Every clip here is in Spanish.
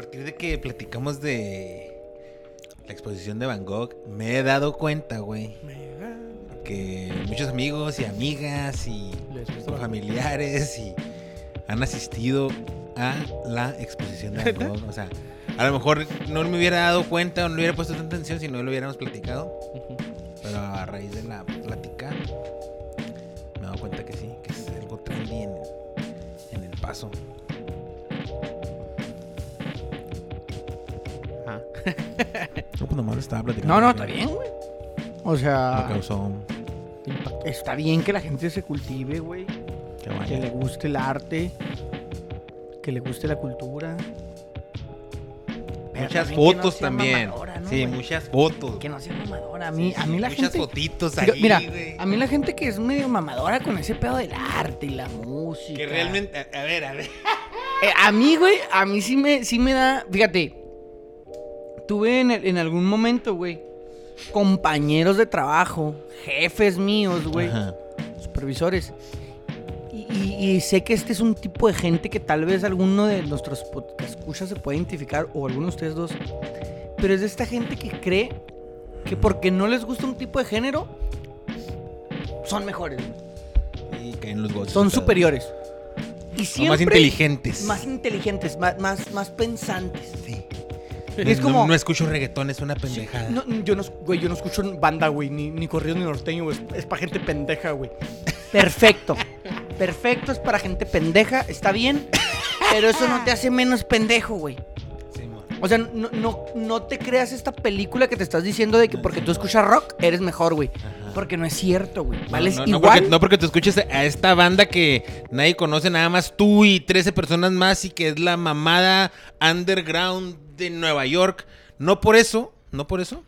partir de que platicamos de la exposición de Van Gogh, me he dado cuenta, güey, que muchos amigos y amigas y familiares y han asistido a la exposición de Van Gogh. O sea, a lo mejor no me hubiera dado cuenta o no le hubiera puesto tanta atención si no lo hubiéramos platicado. Pero estaba platicando. No, no, está bien, güey. O Me sea, causó está bien que la gente se cultive, güey. que le guste el arte. Que le guste la cultura. Pero Muchas no fotos también. mamadora, ¿no, sí, muchas fotos. Que no sea mamadora. A mí, Sí, a sí, mí la muchas gente... fotitos Mira, ahí, mira, güey. a mí la gente que es medio mamadora con ese pedo del arte y la música. Que realmente, a, a ver, a ver. Eh, a mí, güey, a mí sí me, sí me da. Fíjate, tuve en, el- en algún momento, güey, compañeros de trabajo, jefes míos, güey, Ajá. supervisores. Y, y- y sé que este es un tipo de gente que tal vez alguno de nuestros escuchas se puede identificar, o alguno de ustedes dos. Pero es de esta gente que cree que porque no les gusta un tipo de género, son mejores. Y caen los goles. son superiores. Y siempre. más inteligentes. Más inteligentes, más, más, más pensantes. Es No- como- No, escucho reggaetón, es una Sí, pendejada. no, yo no, güey, yo no escucho banda, güey, ni, ni corridos ni norteño, güey. Es, es para gente pendeja, güey. Perfecto. Perfecto, es para gente pendeja, está bien. Pero eso no te hace menos pendejo, güey. Sí. O sea, no, no, no te creas esta película que te estás diciendo de que porque tú escuchas rock eres mejor, güey. Porque no es cierto, güey. No, Vales no, no igual. porque, no porque tú escuches a esta banda que nadie conoce, nada más tú y 13 personas más y que es la mamada underground de Nueva York. No por eso, no por eso,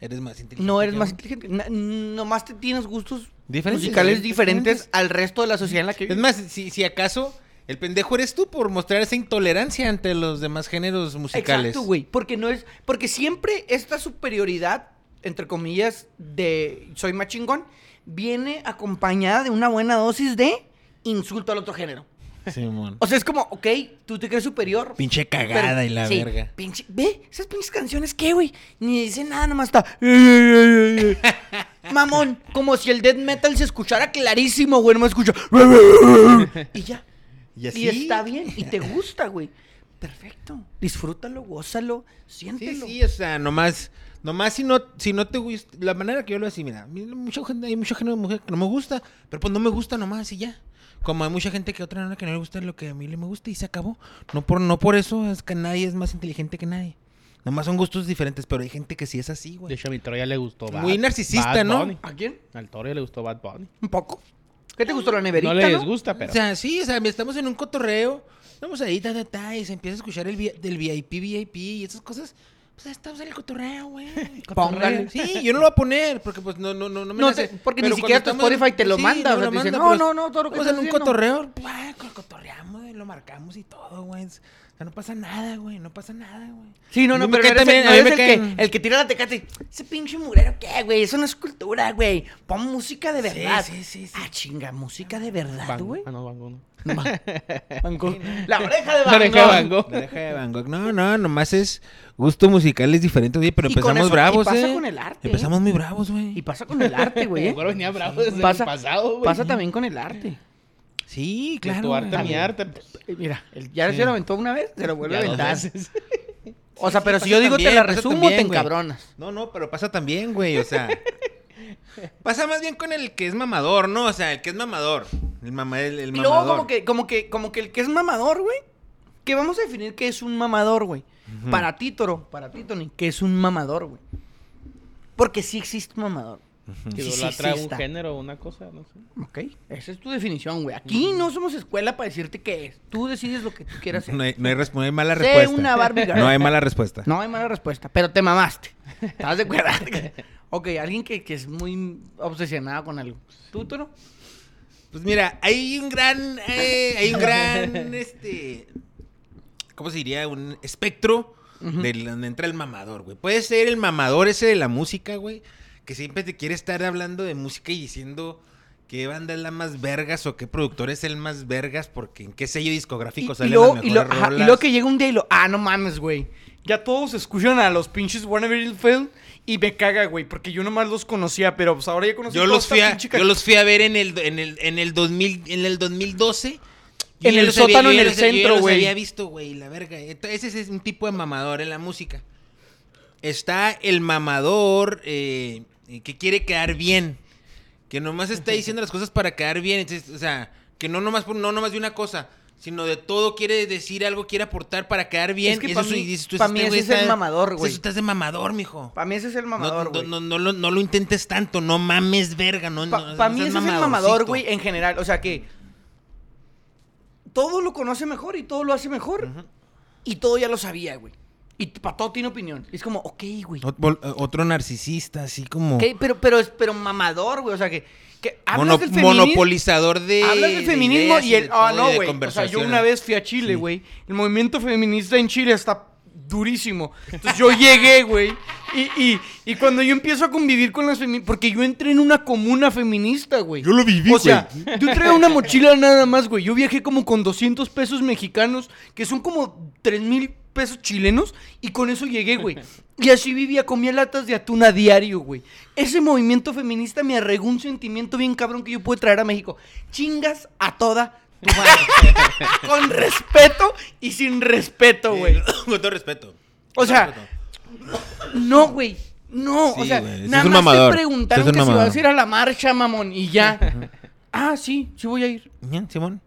eres más inteligente. No eres más inteligente. Na- nomás te tienes gustos Diferentes, musicales diferentes. diferentes al resto de la sociedad en la que Es más, si, si acaso el pendejo eres tú por mostrar esa intolerancia ante los demás géneros musicales. Exacto, güey. Porque no es. Porque siempre esta superioridad, entre comillas, de soy más chingón, viene acompañada de una buena dosis de insulto al otro género. Simón. O sea, es como, ok, tú te crees superior. Pinche cagada pero- y la sí, verga. Pinche, ve, esas pinches canciones, ¿qué, güey? Ni dicen nada, nomás está. Mamón, como si el death metal se escuchara clarísimo, güey, no me escucha. y ya. Y Y está bien, y te gusta, güey. Perfecto. Disfrútalo, gózalo, Sí, siéntelo. sí, o sea, nomás, nomás si no, si no te gusta, la manera que yo lo decía, mira, mucha gente, hay mucha género de mujer que no me gusta, pero pues no me gusta nomás y ya. Como hay mucha gente que otra manera que no le gusta lo que a mí le me gusta y se acabó. No por, no por eso es que nadie es más inteligente que nadie. Nomás son gustos diferentes, pero hay gente que sí es así, De güey. hecho, a mi toro ya le gustó Bad Muy narcisista, Bad ¿no? Bunny. ¿A quién? Al toro ya le gustó Bad Bunny. Un poco. ¿Qué te gustó la neverita? No le no? disgusta, pero. O sea, sí, o sea, estamos en un cotorreo, estamos ahí, ta, ta, ta, y se empieza a escuchar el vi- del VIP, VIP y esas cosas. Pues estamos en el cotorreo, güey. Póngale. Sí, yo no lo voy a poner porque pues no, no, no, no me No nace. porque Pero ni siquiera tu en- Spotify te lo manda, o me sea, no, pero no, no, todo lo que Estamos en un haciendo. cotorreo, pues, co- cotorreamos, güey, lo marcamos y todo, güey. O sea, no pasa nada, güey, no pasa nada, güey. Sí, no, no, pero eres, también- el, no eres que, el que tira la tecate. Ese pinche murero, ¿qué, güey? Eso no es cultura, güey. Pon música de verdad. sí, sí, sí. Ah, chinga, música de verdad, Van- güey. Ah, no, Van Gogh no. Van Gogh. La oreja de La Van oreja de Gogh. Van Gogh. La oreja de Van Gogh. No, no, nomás es gusto musical es diferente, oye, pero Y con empezamos eso- y bravos, pasa eh. con el arte, Empezamos muy bravos, güey. Y pasa con el arte, güey. ¿eh? Venía bravo desde Pasa- el pasado, güey. Pasa también con el arte. Sí, De claro. Tu arte, güey. mi arte. pues, Eh, Mira, el- ya Sí. se lo aventó una vez, se lo vuelve a aventar. O sea, Sí, pero si yo digo te la resumo, también, te encabronas. No, no, pero pasa también, güey, o sea. pasa más bien con el que es mamador, ¿no? O sea, el que es mamador. El, mama, el, el Y luego mamador. como que, como que, como que el que es mamador, güey. Que vamos a definir qué es un mamador, güey. Para ti, Toro, para ti, Tony, ¿qué es un mamador, güey? Porque sí existe un mamador. Que idolatra sí un está. género o una cosa, no sé. Ok, esa es tu definición, güey. Aquí no somos escuela para decirte qué es. Tú decides lo que tú quieras hacer. No hay, no hay res- no hay mala Sé respuesta. una Barbie girl. No hay mala respuesta. No hay mala respuesta, pero te mamaste. ¿Estás de acuerdo? ok, alguien que, que es muy obsesionado con algo. ¿Tú, Toro? Pues mira, hay un gran, eh, hay un gran, este, ¿cómo se diría? Un espectro de donde entra el mamador, güey. Puede ser el mamador ese de la música, güey, que siempre te quiere estar hablando de música y diciendo qué banda es la más vergas o qué productor es el más vergas porque en qué sello discográfico Y, y luego, las y, lo- ajá, y rolas. luego que llega un día y lo. Ah, no mames, güey. Ya todos escuchan a los pinches Warner Film y me caga, güey. Porque yo nomás los conocía, pero pues ahora ya conocí Yo los fui a, yo los fui a ver en el en el en el 2000 en el 2012. Yo En el había- sótano, yo en el centro, güey. había visto, güey, la verga. Ese es un tipo de mamador en la música. Está el mamador eh, que quiere quedar bien. Que nomás está diciendo las cosas para quedar bien. Entonces, o sea, que no nomás, no nomás de una cosa, sino de todo quiere decir algo, quiere aportar para quedar bien. Es que Y pa' eso- mí- tú, pa' este mí ese es el mamador, güey. Eso estás de mamador, mijo. Para mí ese es el mamador, no, güey. no, no lo, no lo intentes tanto, no mames verga, no, Para no mí ese es el mamador, güey, en general. O sea que todo lo conoce mejor y todo lo hace mejor. Y todo ya lo sabía, güey. Y para todo tiene opinión. Es como, ok, güey. Ot- vol- Otro narcisista, así como Ok, pero, pero, es- pero mamador, güey. O sea que, que hablas mono- del feminismo. monopolizador de Hablas del de feminismo ideas y el. de Ah, todo y no, de güey. O sea, yo conversaciones. una vez fui a Chile, güey. El movimiento feminista en Chile está durísimo. Entonces yo llegué, güey. Y, y, y cuando yo empiezo a convivir con las feministas. Porque yo entré en una comuna feminista, güey. Yo lo viví, O sea, yo traía una mochila nada más, güey. Yo viajé como con 200 pesos mexicanos, que son como 3 mil pesos chilenos, y con eso llegué, güey. Y así vivía, comía latas de atún a diario, güey. Ese movimiento feminista me arregó un sentimiento bien cabrón que yo puedo traer a México. Chingas a toda tu madre. con respeto y sin respeto, güey. Con todo respeto. O sea. No, güey. No, o sea, nada más te preguntaron que si vas a ir a la marcha, mamón, y ya. ah, sí, sí voy a ir. Simón.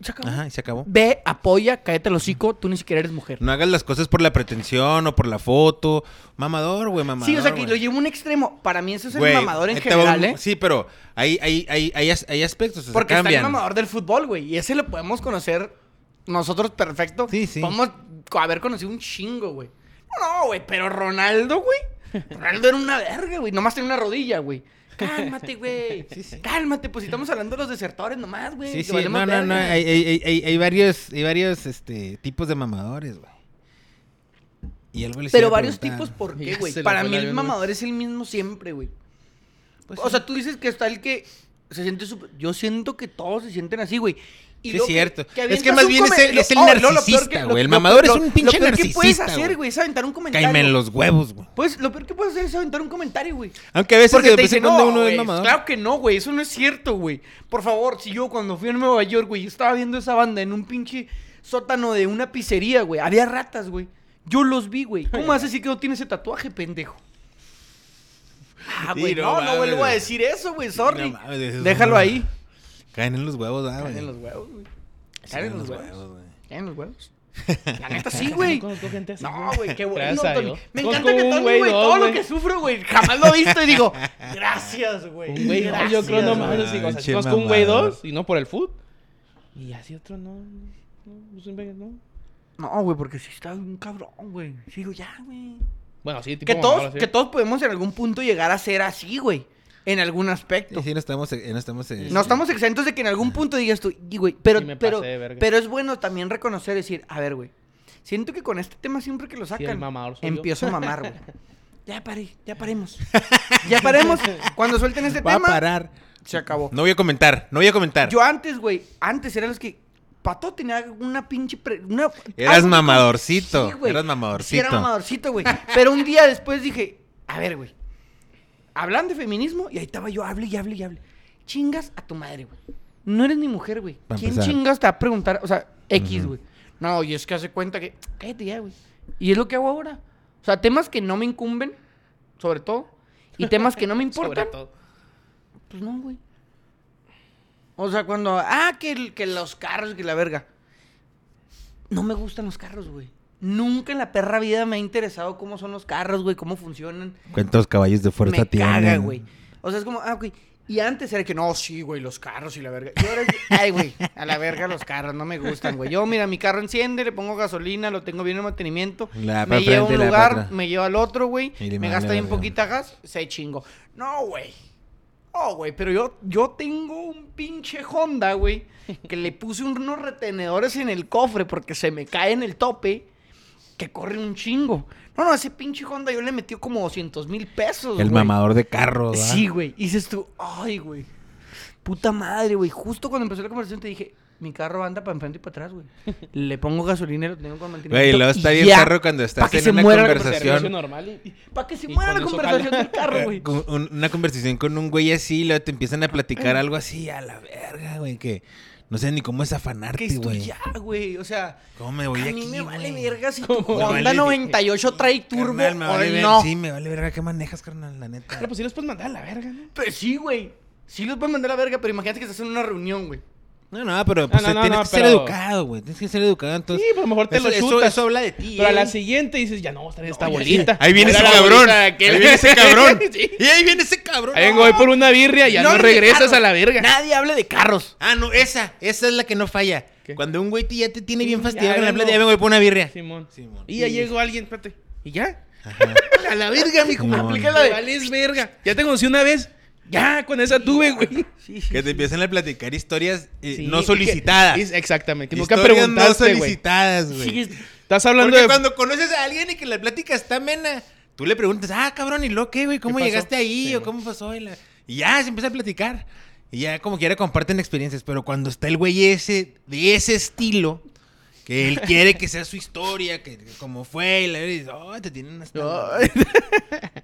Se acabó. Ajá, y se acabó. Ve, apoya, cállate el hocico, tú ni siquiera eres mujer. No hagas las cosas por la pretensión o por la foto. Mamador, güey, mamador. sí, o sea, que güey. lo llevo a un extremo. Para mí eso es el mamador en va general, un- ¿eh? Sí, pero hay, hay, hay, hay, as- hay aspectos, o sea, Porque está el mamador del fútbol, güey. Y ese lo podemos conocer nosotros perfecto. Sí, sí. Podemos haber conocido un chingo, güey. No, güey, pero Ronaldo, güey. Ronaldo era una verga, güey. Nomás tenía una rodilla, güey. Cálmate, güey. Sí, sí. Cálmate, pues si estamos hablando de los desertores nomás, güey. Sí, sí, no, no, no, hay, hay, hay, hay- hay varios, hay varios, este, tipos de mamadores, güey. Y algo les Pero varios preguntar. tipos, ¿por qué, güey? Para mí el mamador es el mismo siempre, güey. Pues o sí. sea, tú dices que está el que se siente súper... Yo siento que todos se sienten así, güey. Y Sí, luego es cierto. Es que más bien es el- es el Oh, lo narcisista, que- lo- güey. El lo- mamador es lo- un pinche Lo peor que puedes narcisista, hacer, güey. es aventar un comentario. Cáeme en los huevos, güey. Pues lo peor que puedes hacer es aventar un comentario, güey. Aunque a veces Porque te en dicen, no, uno es güey, mamador. Claro que no, güey. Eso no es cierto, güey. Por favor, si yo cuando fui a Nueva York, güey, estaba viendo esa banda en un pinche sótano de una pizzería, güey. Había ratas, güey. Yo los vi, güey. ¿Cómo a decir que no tiene ese tatuaje, pendejo? Ah, güey, no no, no, mames, vuelvo a decir eso, güey. Sorry. No mames, eso es Déjalo ahí. Caen en los huevos, ah, güey. Caen en los huevos, güey. Caen en los huevos. güey. Caen en los huevos. La neta sí, güey. No güey, qué bueno, Tony. Me encanta que Tony, güey, todo lo que sufro, güey, jamás lo he visto y digo, gracias, güey. Un güey, yo creo nomás así, o sea, conozco un güey dos y no por el foot. Y así otro no, no, güey, porque sí está un cabrón, güey. Sigo ya, güey. Bueno, sí, tipo Que todos, que todos podemos en algún punto llegar a ser así, güey. En algún aspecto. Sí, sí, no estamos, no estamos, eh, No estamos exentos de que en algún punto digas tú, y güey, pero, Sí es bueno también reconocer, decir, a ver, güey, siento que con este tema siempre que lo sacan, yo. empiezo a mamar, güey. Ya paré, ya paremos. ya paremos. Cuando suelten este Va a tema, parar. se acabó. No voy a comentar, no voy a comentar. Yo antes, güey, antes eran los que. Pato tenía una pinche. pre- una, Eras mamadorcito, Sí, güey. eras Sí, mamadorcito. era mamadorcito, güey. Pero un día después dije, a ver, güey. Hablan de feminismo y ahí estaba yo, hable y hable y hable. Chingas a tu madre, güey. No eres ni mujer, güey. ¿Quién empezar. chingas te va a preguntar? O sea, X, güey. No, y es que hace cuenta que. Cállate ya, güey. Y es lo que hago ahora. O sea, temas que no me incumben, sobre todo. Y temas que no me Sobre importan. todo. Pues no, güey. O sea, cuando. Ah, que, que los carros, que la verga. No me gustan los carros, güey. Nunca en la perra vida me ha interesado cómo son los carros, güey, cómo funcionan. ¿Cuántos caballos de fuerza me tienen? caga, güey. O sea, es como, ah, güey. Y antes era que no, sí, güey, los carros y la verga. Y ahora es, ay, güey, a la verga los carros, no me gustan, güey. Yo, mira, mi carro enciende, le pongo gasolina, lo tengo bien en mantenimiento. La me lleva a un lugar, me lleva al otro, güey. Me gasta bien poquita gas, se chingo. No, güey. No, güey, pero yo, yo tengo un pinche Honda, güey, que le puse unos retenedores en el cofre porque se me cae en el tope, que corre un chingo. No, no, ese pinche Honda yo le metí como 200 mil pesos, El güey. mamador de carros, ¿verdad? Sí, güey. Y dices tú, ay, güey. Puta madre, güey. Justo cuando empezó la conversación te dije, mi carro anda para enfrente y para atrás, güey. Le pongo gasolina y lo tengo con mantenimiento. Güey, luego está bien ya, perro cuando estás pa' que en se una conversación. Para que se Y muera la conversación del carro, güey. Una conversación con un güey así, luego te empiezan a platicar algo así a la verga, güey, que no sé ni cómo es afanarte, güey. ya, güey. O sea, ¿Cómo me voy a de mí aquí, me vale güey? verga si tu ¿Cómo? Me Honda vale- 98 trae turbo Carnal, me o vale ver- no. Sí, me vale verga qué manejas, carnal, la neta. Pero pues sí los puedes mandar a la verga, ¿no? Pero sí, güey. Sí los pueden mandar a la verga, pero imagínate que estás en una reunión, güey. No, no, pero pues, no, no, tienes no, que ser educado, güey. Tienes que ser educado, entonces. Sí, pero a lo mejor te eso, lo chutas. eso habla de ti, Pero a eh. la siguiente dices, ya no, vamos a traer esta bolita. Ahí viene ese cabrón. Ahí viene ese cabrón. Sí. Y ahí viene ese cabrón. Ahí vengo, voy por una birria y ya no, regresas a la verga. Nadie hable de carros. Ah, no, esa. Esa es la que no falla. ¿Qué? Cuando un güey te- ya te tiene Sí, bien fastidiado con la plata, ya vengo voy por una birria. Simón. Simón. Y ya llegó alguien, espérate. ¿Y ya? Ajá. A la verga, mijo. Aplica la de vales verga. Ya te conocí una vez. Ya, con esa tuve, güey. Sí, sí. Que te empiezan a platicar historias eh, Sí, no solicitadas. exactamente. Que nunca Historias no preguntaste, güey. solicitadas, güey. Estás hablando Porque de... cuando conoces a alguien y que la plática está amena, tú le preguntas, ah, cabrón, ¿y lo qué, güey? ¿Cómo llegaste ahí? Sí. ¿O cómo pasó? Y, la- y ya se empieza a platicar. Y ya como quiera comparten experiencias. Pero cuando está el güey ese, de ese estilo, que él quiere que sea su historia, que, que como fue, y la y dices, oh, te tienen hasta...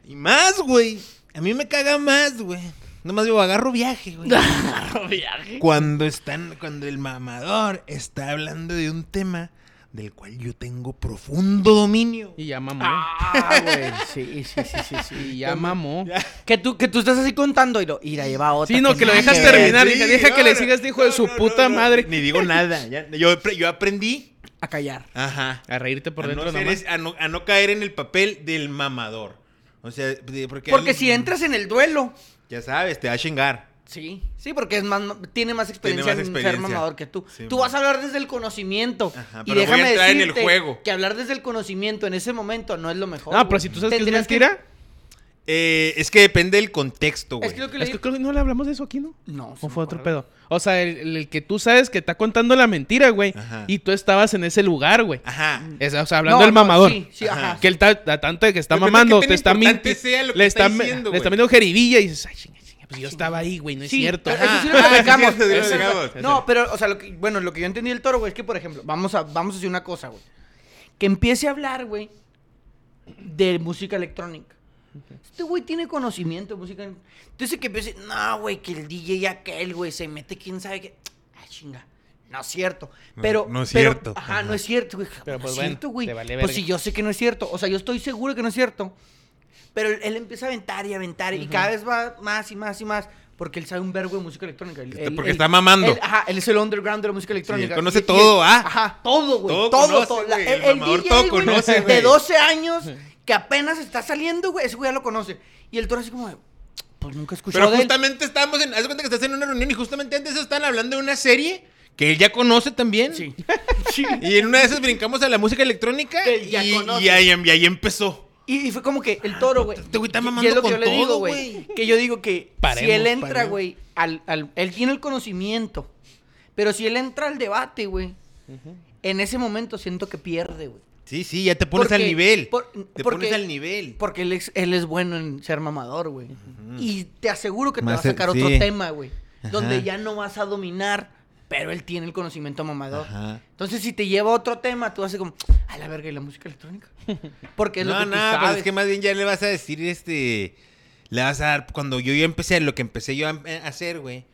Y más, güey. A mí me caga más, güey. Nomás digo, agarro viaje, güey. viaje. Cuando están, cuando el mamador está hablando de un tema del cual yo tengo profundo dominio. Y ya mamó. Ah, güey. Sí, sí, sí, sí, sí. Y ya mamó. Que tú, que tú estás así contando y lo, ira, lleva otra. Sí, no, que lo dejas terminar. Sí, hija, deja no, que le no, sigas, hijo de no, su no, puta no, no, madre. Ni digo nada. ya- yo, yo aprendí. A callar. Ajá. A reírte por a, dentro no a, no, a no caer en el papel del mamador. O sea, porque. Porque si entras en el duelo. Ya sabes, te va a chingar. Sí, sí, porque es más, tiene más experiencia más en ser mamador que tú. Sí, tú man. vas a hablar desde el conocimiento. Ajá, y pero voy a déjame entrar en el juego. que hablar desde el conocimiento en ese momento no es lo mejor. No, güey. pero si tú sabes que es mentira. Eh, es que depende del contexto, güey. Es que lo que le Es que creo que no le hablamos de eso aquí, ¿no? No, ¿O fue otro pedo? O sea, el, que tú sabes que está contando la mentira, güey. Ajá. Y tú estabas en ese lugar, güey. Ajá. Es- O sea, hablando No, del no, mamador. sí, sí, Ajá. ajá. Que él está a tanto de que está mamando, tan te está mintiendo. sea lo que Le está está, diciendo, le está güey. viendo jeribilla y dices, ay, chinga, chinga, pues yo estaba ahí, güey, no es Sí, cierto. pero Ajá. Eso sí lo Ah, platicamos. No, pero, o sea, lo que, bueno, lo que yo entendí del toro, güey, es que, por ejemplo, vamos a, vamos a decir una cosa, güey. Que empiece a hablar, güey, de música electrónica. Este güey tiene conocimiento de música. Entonces que empiece, no, güey, que el DJ aquel, güey, se mete quién sabe qué. Ay, chinga. No es cierto. No, Pero. no es pero- cierto. Ajá, Ajá. no es cierto, güey. Pero, no pues, es bueno, cierto, güey. vale pues si yo sé que no es cierto. O sea, yo estoy seguro que no es cierto. Pero él, él empieza a aventar y aventar. Y cada vez va más y más y más. Porque él sabe un vergo de música electrónica. Él- Está- él- porque él- está mamando. él- ajá, él es el underground de la música electrónica. él conoce Y- y- todo, ah. Ajá, todo, güey. Todo Todo, conoce, todo. La- güey, el, el el mamador DJ, todo güey, conoce, de güey. 12 años, que apenas está saliendo, güey, ese güey ya lo conoce. Y el toro así como de, pues nunca he escuchado Pero de él. justamente estábamos en. Haz de cuenta que estás en una reunión y justamente antes están hablando de una serie que él ya conoce también. Sí. sí. Y en una de esas brincamos a la música electrónica Que ya y, conoce. y ahí, y ahí empezó. Y, y fue como que el toro, güey. Este güey está y- y mamando es lo que con yo le digo, todo, güey. güey. Que yo digo que si Paremos, él entra, paremos. güey, al, al- él tiene el conocimiento. Pero si él entra al debate, güey, en ese momento siento que pierde, güey. Sí, sí, ya te pones Porque- al nivel. por- te porque- pones al nivel. Porque él es, él es bueno en ser mamador, güey. Y te aseguro que te Más va a sacar el- otro sí. tema, güey. Donde ya no vas a dominar, pero él tiene el conocimiento mamador. Ajá. Entonces, si te lleva a otro tema, tú vas a ser como, a la verga, ¿y la música electrónica? Porque es lo no, que tú no, sabes. pues es que más bien ya le vas a decir, este... Le vas a dar... Cuando yo ya empecé, lo que empecé yo a a hacer, güey.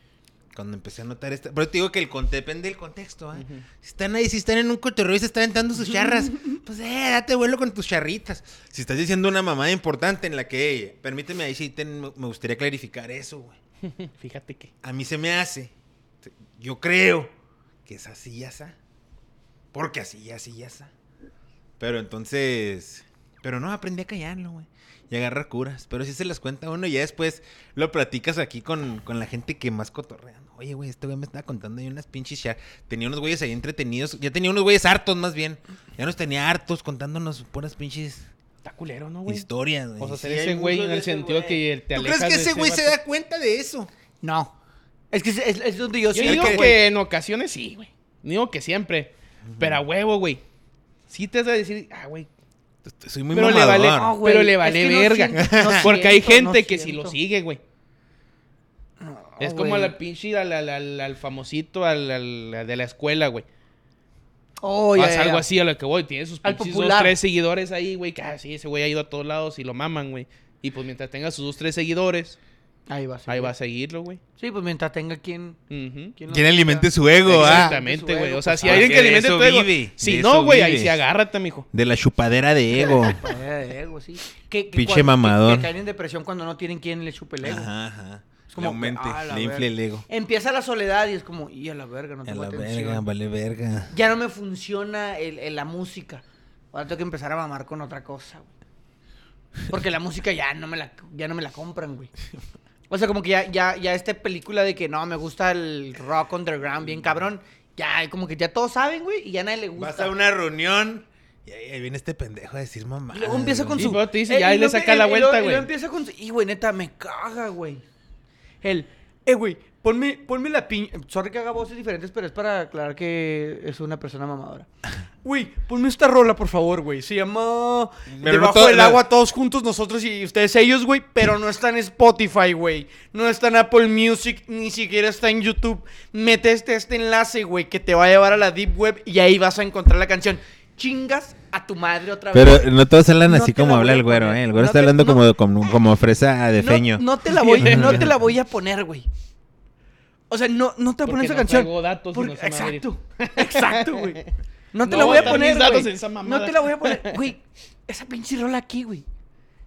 Cuando empecé a notar esta... Pero te digo que el depende del contexto, ¿ah? Si están ahí, si están en un cotorreo y se están aventando sus charras, pues eh, date vuelo con tus charritas. Si estás diciendo una mamada importante en la que, "Ey, permíteme ahí sí me gustaría clarificar eso, güey. Fíjate que. A mí se me hace, yo creo que es así ya está. Porque así ya así ya está. Pero entonces, pero no, aprendí a callarlo, güey. Y agarrar curas. Pero sí se las cuenta uno y ya después lo platicas aquí con, con la gente que más cotorrea. ¿no? Oye, güey, este güey me estaba contando ahí unas pinches char. Tenía unos güeyes ahí entretenidos. Ya tenía unos güeyes hartos más bien. Ya nos tenía hartos contándonos puras pinches Está culero, ¿no, güey? historias, güey. O sea, Sí, ese güey en el sentido que te ¿Tú crees que ese güey se da cuenta de eso? No. Es que es, es- es donde yo Yo siento digo que- que en ocasiones sí, güey. Digo que siempre. Pero a huevo, güey. Sí te has de decir, ah, güey. Soy muy Pero le vale, No, güey, pero le es vale no verga. siento- no Porque hay siento, gente no que sí siento. lo sigue, güey. Es como güey. la pinche, al, al, al- al famosito, al, al- al de la escuela, güey. Oh, ya, Haz ya, algo ya. así a lo que voy. Tiene sus pinches dos, tres seguidores ahí, güey. Que, ah, sí, ese güey ha ido a todos lados y lo maman, güey. Y pues mientras tenga sus dos, tres seguidores, Ahí va. sí, ahí güey. va a seguirlo, güey. Sí, pues mientras tenga quien... Quien alimente su ego, ah. Exactamente, güey. O sea, si pues, hay alguien que alimente tu ego. vive, Si de no, güey, ahí sí agárrate, mijo. De la chupadera de ego. Eh, de ego, sí. Que, que Pinche mamador. Que, que caen en depresión cuando no tienen quien le chupe el ego. Ajá, ajá. Es Le como que, aumente, ah, la le infle el ego. Empieza la soledad y es como, y a la verga, no A tengo la atención. verga, vale verga. Ya no me funciona el, el- la música. Ahora tengo que empezar a mamar con otra cosa, güey. Porque la música ya no me la, ya no me la compran, güey. O sea, como que ya, ya, ya esta película de que no, me gusta el rock underground bien cabrón. Ya, como que ya todos saben, güey, y ya a nadie le gusta. Vas a una reunión y ahí, ahí viene este pendejo a decir mamá. Y luego empieza con su. dice, ya, y y le saca la vuelta, Y güey. luego empieza con su. Y, güey, neta, me caga, güey. El. Eh, güey, ponme, ponme la piña. Sorry que haga voces diferentes, pero es para aclarar que es una persona mamadora. Güey, ponme esta rola, por favor, güey. Se llama. Pero Debajo todo- del agua, todos juntos, nosotros y ustedes, ellos, güey. Pero no está en Spotify, güey. No está en Apple Music, ni siquiera está en YouTube. Mete este, este enlace, güey, que te va a llevar a la Deep Web y ahí vas a encontrar la canción. Chingas a tu madre otra vez. Pero no todos hablan No así como la habla el güero, poner. ¿eh? El güero No está te- hablando no- como, como, como fresa de no, feño. No te la voy, no te la voy a poner, güey. O sea, no, no te voy a poner esa no canción. traigo datos y Porque- exacto. Exacto, güey. No te No la voy a poner, mis datos güey. en esa mamada. No te la voy a poner. Güey, esa pinche rola aquí, güey.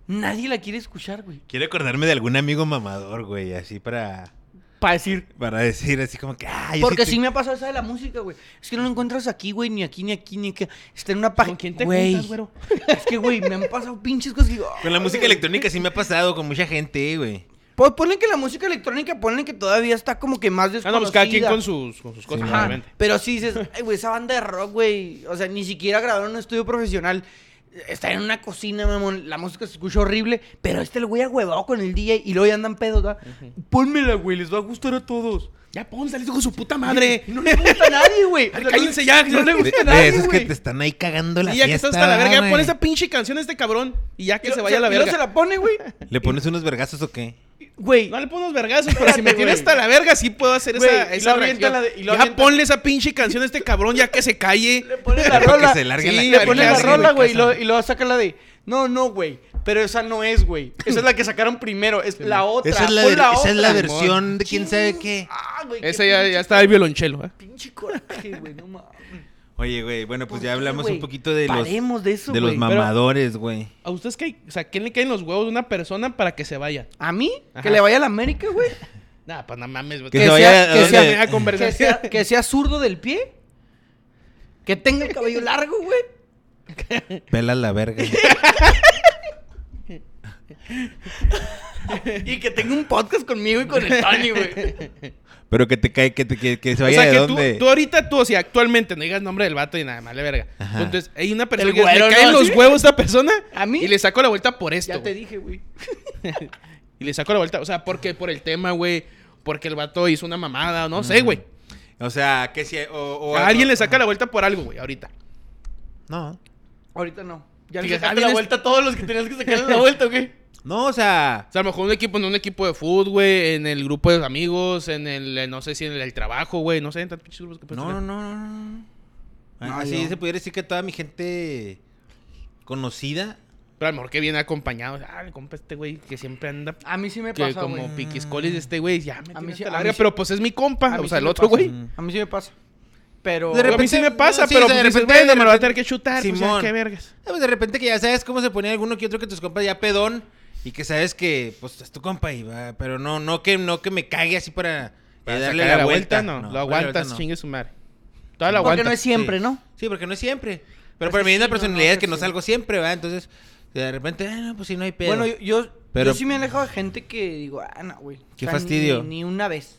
Nadie la quiere escuchar, güey. Quiero acordarme de algún amigo mamador, güey, así para, Para decir. para decir así como que, ay, Porque sí me ha pasado esa de la música, güey. Es que no lo encuentras aquí, güey, ni aquí, ni aquí, ni aquí. Está en una página. ¿Con quién te Güey, juntas, güero? Es que, güey, me han pasado pinches cosas que digo. Con la "Ay, música güey". electrónica sí me ha pasado con mucha gente, güey. Pues ponle que la música electrónica, ponle que todavía está como que más Ah, desconocida. no, pues cada quien con sus, con sus cosas, Ajá, pero sí dices, ay, güey, esa banda de rock, güey, o sea, ni siquiera grabaron en un estudio profesional. Está en una cocina, mamón, la música se escucha horrible, pero este el güey huevado con el DJ y luego ya andan pedos, ¿verdad? Pónmela, güey, les va a gustar a todos. Ya pónsale, hijo de su puta madre. No le gusta a nadie, güey. Cállense ya. No le gusta a nadie, esos que güey. te están ahí cagando la Y ya que estás hasta la verga, ya pon esa pinche canción a este cabrón. Y ya que se lo- vaya a la verga. se la pone, güey. ¿Le pones unos vergazos o qué? Güey, No le pongo unos vergazos, pero si me tiene hasta la verga, sí puedo hacer Güey, esa, y esa luego avienta reacción. la de- y ya avienta- ponle esa pinche canción a este cabrón ya que se calle. le pone la Para que rola. se largue Sí, la le Le ¿qué pone la rola, güey? y ¿Qué luego, hace? y luego saca la de. No, no, güey. Pero esa no es, güey. Esa es la que sacaron primero. Es la otra. Esa es la, ver- la esa es la versión de quién sabe qué. Ah, güey. Ese ya, ya está el violonchelo, ¿eh? Pinche coraje, güey. No mames. Oye, güey, bueno, pues ¿Por ya hablamos un poquito de los, Paremos de eso, de los mamadores, güey. ¿A ustedes qué? O sea, ¿quién le caen los huevos de una persona para que se vaya? ¿A mí? Ajá. Que le vaya a la América, güey. Nah, pues no mames, güey. Que Que se sea- que sea- sea, que sea zurdo del pie. Que tenga el cabello largo, güey. Pela la verga. Y que tenga un podcast conmigo y con el Tony, güey. Pero que te cae, que, te- que, que se O vaya sea, de que tú, dónde. tú ahorita, tú, o sea, actualmente no digas nombre del vato y nada, vale verga. Ajá. Entonces, hay una persona El que güero, le caen ¿no? los ¿Sí? huevos a esta persona ¿A mí? y le saco la vuelta por esto. Ya te dije, güey. Y le saco la vuelta, o sea, porque por el tema, güey, porque el vato hizo una mamada, no sé, güey. O sea, que si... O, o- A alguien le saca la vuelta por algo, güey, ahorita. No. Ahorita no. Ya le sacaste la vuelta a todos los que tenías que sacarle la vuelta, ¿o qué? No, o sea... O sea, a lo mejor un equipo, en un equipo de fútbol, güey, en el grupo de amigos, en el, eh, no sé si en el, el trabajo, güey, no sé, en tantos pinches grupos que puedes No, no, no, no, no. No, Así yo- se pudiera decir que toda mi gente conocida... Pero a lo mejor que viene acompañado, ah, compa este güey que siempre anda A mí sí me que pasa, como güey. piquiscolis de este güey, ya me A mí sí- pero pues es mi compa, o sea, sí el otro güey. A mí sí me pasa. Pero... De a mí repente- sí me pasa, sí, pero o sea, pues de dices, repente- bueno, de me lo va a tener que chutar, pues ya, Simón. qué vergas. Pues de repente que ya sabes cómo se ponía alguno que otro que tus compas ya pedón y que sabes que pues es tu compa y va, pero no no que no que me cague así para, eh, Para darle la, vuelta, no, para lo aguantas, vuelta, no. chingue su madre. Toda la Porque aguantas. no es siempre, Sí. ¿no? Sí, porque no es siempre. Pero Es para mí sí, la no, personalidad no, es que no salgo siempre, ¿va? Entonces, de repente, ah, no, pues si no hay pedo. Bueno, yo, yo, Pero- yo sí me he alejado de gente que digo, ah, no, güey. Qué O sea, fastidio. Ni, ni una vez.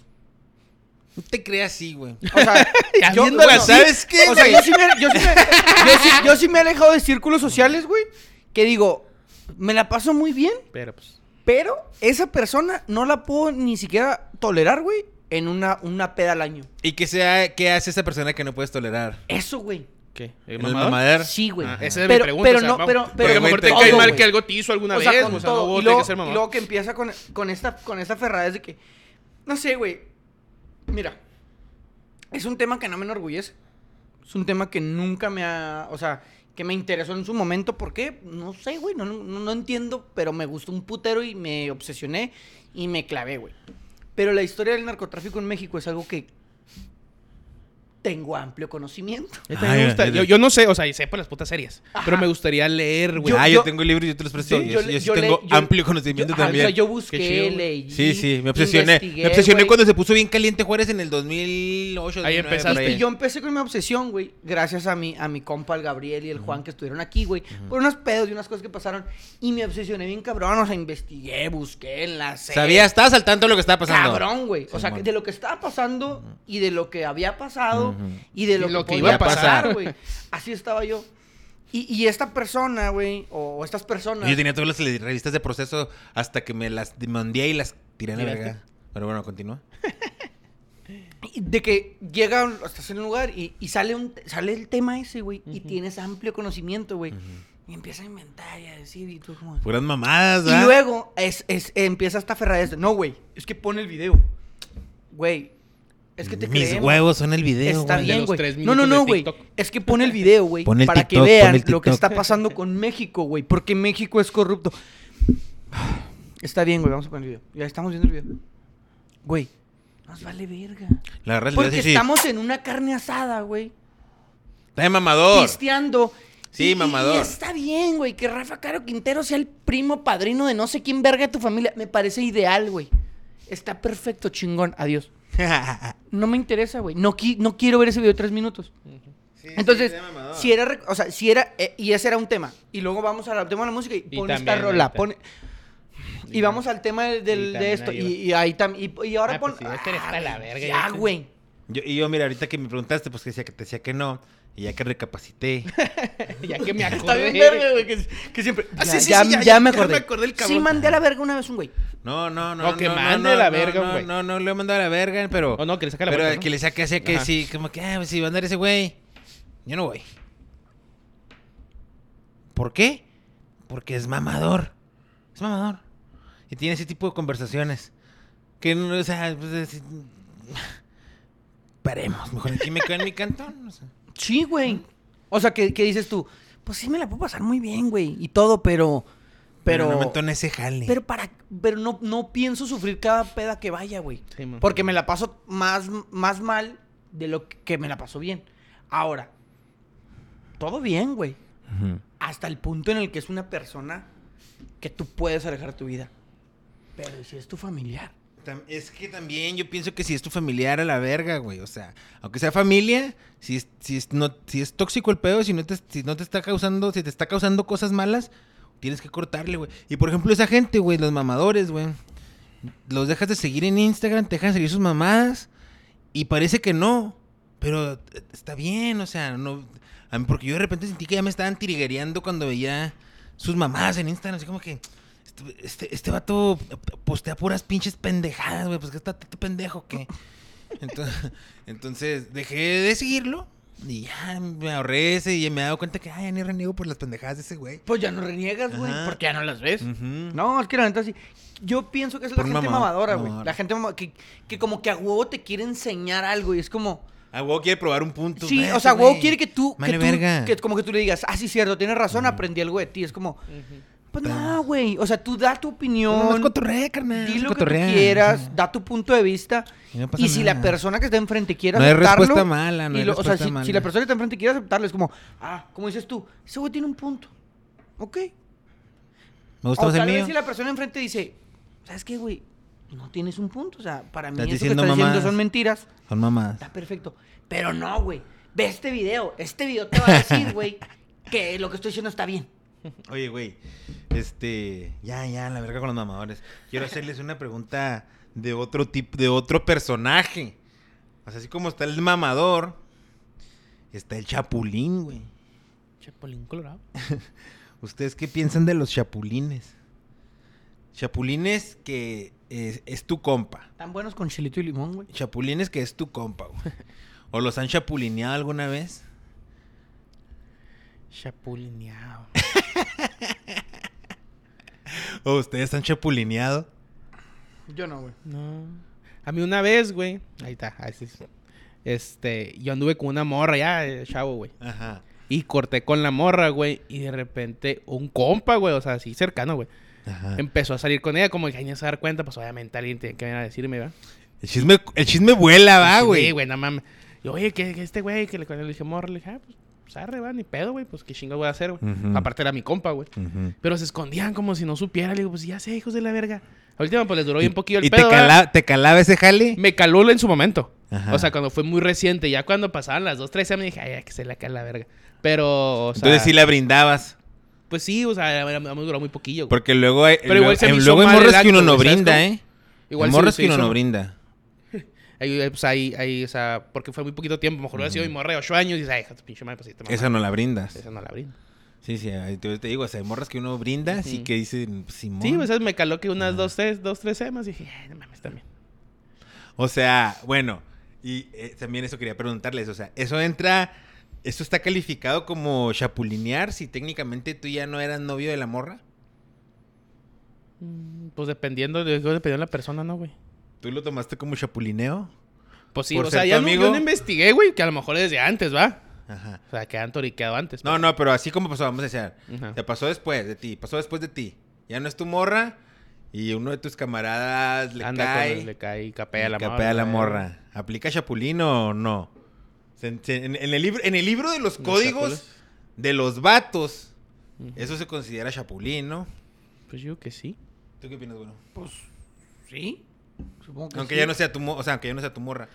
No te creas así, güey. O sea, yo, viéndola bueno, ¿sabes qué, O sea, yo sí, me, yo, sí me, yo, sí, yo sí me he alejado de círculos sociales, güey. Que digo, me la paso muy bien, Pero pues, pero esa persona no la puedo ni siquiera tolerar, güey, en una, una peda al año. ¿Y qué sea qué hace esa persona que no puedes tolerar? Eso, güey. ¿qué? ¿El mamador? mamador? Sí, güey. Esa es pero, mi pregunta. Pero o sea, no, vamos, pero, porque pero a lo mejor te todo, cae mal que algo te hizo alguna O sea, vez, con o sea, todo. no y, luego, que ser y mamador. luego que empieza con, con esta, con esta ferrada es de que No sé, güey. Mira. Es un tema que no me enorgullece. Es un tema que nunca me ha. O sea, que me interesó en su momento. ¿Por qué? No sé, güey. No, no, entiendo. Pero me gustó un putero y me obsesioné y me clavé, güey. Pero la historia del narcotráfico en México es algo que tengo amplio conocimiento. Me Ah, gusta- yo, no sé, o sea, y sé por las putas series. Pero me gustaría leer, güey. Yo- ah, yo, yo- tengo el libro y yo te los presto. Yo- yo, yo sí- le- tengo yo- amplio conocimiento Yo- ajá, también. O sea, yo Qué busqué, leí. Sí, sí, me obsesioné. Me obsesioné cuando se puso bien caliente Juárez en el 2008. Ahí 2009, empezaste. Y yo empecé con mi obsesión, güey, gracias a mi, a mi compa, el Gabriel y el Juan, que estuvieron aquí, güey, por unos pedos y unas cosas que pasaron. Y me obsesioné bien cabrón, o sea, investigué, busqué en la serie. Sabía, estabas al tanto de lo que estaba pasando. Cabrón, güey. O sea, de lo que estaba pasando y de lo que había pasado Ujú. y de lo, Y lo que, que iba a pasar, güey. Así estaba yo. Y, y esta persona, güey, o estas personas. Yo tenía todas las revistas de proceso hasta que me las mandé y las tiré en la verga. Pero bueno, continúa. De que llega, estás en un lugar y, y sale, un, sale el tema ese, güey, y Ujú. tienes amplio conocimiento, güey. Y empieza a inventar y a decir, y tú como... Puras mamadas, Y ¿verdad? luego es, es, empieza esta ferradez. No, güey, es que pone el video. Güey, es que te Mis creemos. huevos son el video, Está güey. bien, güey. No, no, no, güey. Es que pone el video, güey. Pon el Para TikTok, que vean lo que está pasando con México, güey. Porque México es corrupto. Está bien, güey. Vamos a poner el video. Ya estamos viendo el video. Güey, nos vale verga. La el Porque sí. estamos en una carne asada, güey. Está de mamador. Pisteando. Sí, Y- y- mamador. Y, está bien, güey. Que Rafa Caro Quintero sea el primo padrino de no sé quién verga de tu familia. Me parece ideal, güey. Está perfecto, chingón. Adiós. No me interesa, güey. No, qui- no quiero ver ese video de tres minutos. Sí, Entonces, sí, si era, o sea, si era, eh, y ese era un tema. Y luego vamos al tema de la música y Y pone esta rola, pone... Y vamos al tema del, de esto. ahí Y, ahí también. Y, y ahora Ah, pon... pues la verga, Ya, güey. Yo- y yo, mira, ahorita que me preguntaste, pues que decía que te decía que no. Y ya que recapacité. ya que me Está acordé. bien verga, güey. Que, que siempre... Ah, ya, sí, sí, ya- sí, ya- ya ya- me ya acordé. me acordé el Sí mandé a la verga una vez un güey. No, no, no. No, no, que no, mande no, la no, verga, no, güey. No, no, le he mandado a la verga, pero. O no, que le saque la Pero vuelta, ¿no? que le saque así que Ajá. sí, como que, ah, pues si va a andar ese güey. Yo no voy. ¿Por qué? Porque es mamador. Es mamador. Y tiene ese tipo de conversaciones. Que no, o sea, pues es- Paremos, mejor aquí me quedo en mi cantón. o sea. Sí, güey. O sea, que, que dices tú, pues sí me la puedo pasar muy bien, güey. Y todo, pero... Pero... no me entone ese jale. Pero para, pero no, no pienso sufrir cada peda que vaya, güey. Sí. Porque me la paso más, más mal de lo que me la paso bien. Ahora, todo bien, güey. Hasta el punto en el que es una persona que tú puedes alejar tu vida. Pero ¿y si es tu familiar. Es que también yo pienso que si es tu familiar a la verga, güey. O sea, aunque sea familia, si es, si es, no, si es tóxico el pedo, si no, te, si no te está causando, si te está causando cosas malas, tienes que cortarle, güey. Y por ejemplo, esa gente, güey, los mamadores, güey. Los dejas de seguir en Instagram, te dejan seguir sus mamadas. Y parece que no. Pero está bien, o sea, no. a porque yo de repente sentí que ya me estaban tiriguereando cuando veía sus mamadas en Instagram. Así como que. Este, este, este vato postea puras pinches pendejadas, güey. Pues que está pendejo que. Entonces, entonces dejé de seguirlo. Y ya me ahorré ese y me he dado cuenta que, ay, ya ni reniego por las pendejadas de ese güey. Pues ya no reniegas, güey, porque ya no las ves. No, es que la neta sí. Yo pienso que es la Por gente mamá- mamadora, güey. La gente que, que como que a huevo te quiere enseñar algo y es como... Ah, huevo quiere probar un punto. Sí, o sea, huevo güey. quiere que tú... Vale que tú- verga. que como que tú le digas, ah, sí, cierto, tienes razón, aprendí algo de ti. Es como, pues no, güey. O sea, tú da tu opinión. No, es cotorrea, carnal. Di lo que tú quieras, da tu punto de vista. Y no si la persona que está enfrente quiere No hay aceptarlo... respuesta mala, no hay lo- O sea, respuesta si, la persona que está enfrente quiere aceptarlo, es como, ah, como dices tú, ese güey tiene un punto. Ok. Me gusta O más el mío. si la persona enfrente dice, ¿sabes qué, güey? No tienes un punto. O sea, para mí eso que estás diciendo son mentiras. Son mamadas. Está perfecto. Pero no, güey. Ve este video. Este video te va a decir, güey, que lo que estoy diciendo está bien. Oye, güey. Este. Ya, ya, la verga con los mamadores. Quiero hacerles una pregunta de otro tipo, de otro personaje. O sea, así como está el mamador, está el chapulín, güey. Chapulín colorado. ¿Ustedes qué piensan de los chapulines? Chapulines que es, es tu compa. Tan buenos con chilito y limón, güey. Chapulines que es tu compa, güey. ¿O los han chapulineado alguna vez? Chapulineado. ¿O ustedes han chapulineado? Yo no, güey. No. A mí una vez, güey. Ahí está. ahí sí. Este, yo anduve con una morra ya, eh, chavo, güey. Ajá. Y corté con la morra, güey. Y de repente, un compa, güey, o sea, así cercano, güey. Ajá. Empezó a salir con ella, como que alguien se dar cuenta, pues obviamente alguien tiene que venir a decirme, ¿verdad? El chisme, el chisme vuela, va, Sí, Ah, güey. güey, no mames. Y oye, que, que este güey, que le, cuando le dije morra, le dije, ah, pues, pues arre, va, ni pedo, güey, pues qué chingo voy a hacer, güey. Aparte era mi compa, güey. Pero se escondían como si no supiera. Le digo, pues ya sé, hijos de la verga. A última, pues les duró bien poquillo el ¿Y te, pedo, ¿verdad? cala- te calaba ese jale? Me caló en su momento. Ajá. O sea, cuando fue muy reciente. Ya cuando pasaban las dos, tres semanas, dije, ay, ya que se le cae la verga. Pero, o sea, Entonces sí la brindabas. pues sí, o sea, me duró muy poquillo. güey. Porque luego hay, Pero igual luego, se me hizo luego hay que uno no güey, ¿sabes brinda? ¿eh? Igual hay se que uno no brinda. Ahí, eh, pues ahí, ahí, o sea, porque fue muy poquito tiempo. Mejor hubiera sido mi morra de 8 años y dices, ay, pinche madre, pues sí te Esa no la brindas. Esa no la brindo. Sí, sí, te, te digo, o sea, hay morras que uno brinda, sí Ujú. que dicen, Simón. Sí, pues me caló que unas Ajá. dos, tres, dos, tres semanas. Y dije, ay, no mames, también. O sea, bueno, y eh, también eso quería preguntarles, o sea, eso entra, ¿eso está calificado como chapulinear si técnicamente tú ya no eras novio de la morra? Mm, Pues dependiendo de, dependiendo de la persona, ¿no, güey? ¿Tú lo tomaste como chapulineo? Pues sí, Por o sea, ya tu no, amigo. yo no investigué, güey, que a lo mejor desde antes, ¿va? Ajá. O sea, que han toriqueado antes. No, no, pero así como pasó, vamos a decir, Ajá. te pasó después de ti, pasó después de ti. Ya no es tu morra y uno de tus camaradas le Anda cae, con le cae y capea la le morra. capea la morra. ¿Aplica chapulino o no? En, en el libro, en el libro de los códigos de los vatos, eso se considera chapulín, ¿no? Pues yo que sí. ¿Tú qué opinas, bueno? Pues, sí. Supongo que Aunque sí. ya no sea tu, o sea, aunque ya no sea tu morra.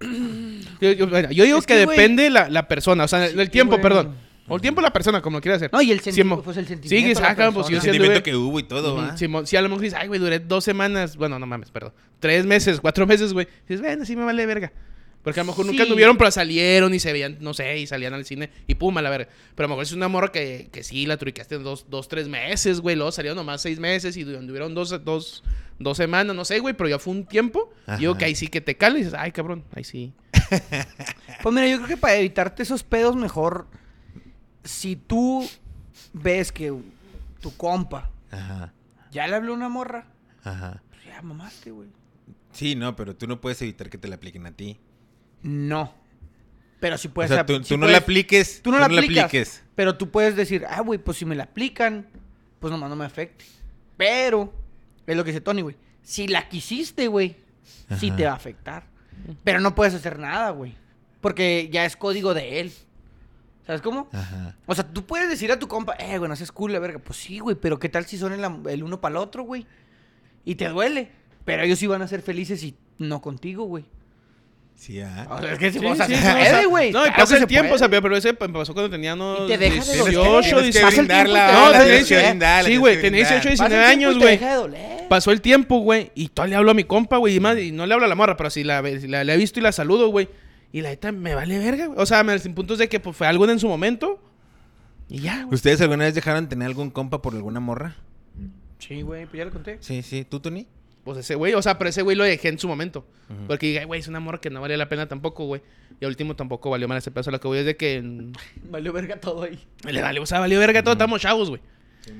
Yo, yo- bueno, yo digo Es que, depende la, la persona, o sea, el, el tiempo, güey. perdón. O el tiempo de la persona, como lo quiera hacer. No, y el sentimiento, pues el sentimiento. sacan, pues, yo El sentimiento que hubo y todo, si a lo mejor dices, ay, güey, duré dos semanas, bueno, no mames, perdón, tres meses, cuatro meses, güey. Dices, bueno, sí me vale verga. Porque a lo mejor nunca Sí. anduvieron, pero salieron y se veían, no sé, y salían al cine y pum, a la verga. Pero a lo mejor es una morra que, que sí, la truicaste en dos, dos, tres meses, güey. Luego salieron nomás seis meses y anduvieron dos, dos, dos semanas, no sé, güey, pero ya fue un tiempo. Ajá. Digo que ahí sí que te cala y dices, ay, cabrón, ahí sí. Pues mira, yo creo que para evitarte esos pedos, mejor. Si tú ves que tu compa Ajá, ya le habló a una morra, ajá. pues ya mamaste, güey. Sí, no, pero tú no puedes evitar que te la apliquen a ti. No. Pero sí O puedes. sea, tú, sí tú no puedes- la apliques. Tú no la aplicas. apliques. Pero tú puedes decir, ah, güey, pues si me la aplican, pues nomás no me afecte. Pero, es lo que dice Tony, güey. Si la quisiste, güey, sí te va a afectar. Pero no puedes hacer nada, güey. Porque ya es código de él. ¿Sabes cómo? Ajá. O sea, tú puedes decir a tu compa, eh, güey, no seas cool, la verga. Pues sí, güey, pero ¿qué tal si son el, el uno para el otro, güey? Y te duele. Pero ellos sí van a ser felices y no contigo, güey. Sí, ah. O sea, es que si Sí, vos sí, haces sí, o sea, eh, güey. No, y claro pasa el tiempo, sea, pero ese pasó cuando tenía no, Y te deja de 18, doler. Tienes que 18. Pasa el brindarla. tiempo y te No, brindarla, Sí, güey, tenía 18, brindar. Pasa el 19 tiempo y años, te güey. deja de doler. Pasó el tiempo, güey, y todavía le hablo a mi compa, güey, y, más, y no le hablo a la morra, pero sí la, si la, la he visto y la saludo, güey. Y la neta me vale verga, güey. O sea, me, sin puntos de que pues, fue algo en su momento. Y ya, güey. ¿Ustedes alguna vez dejaron de tener algún compa por alguna morra? Sí, güey, pues ya lo conté. Sí, sí. ¿Tú, Tony? Pues ese güey, o sea, pero ese güey lo dejé en su momento. Porque dije, güey, es una morra que no valía la pena tampoco, güey. Y al último tampoco valió mal ese pedazo. Lo que voy es de que Valió verga todo ahí. le valió, o sea, valió verga todo, estamos chavos, güey.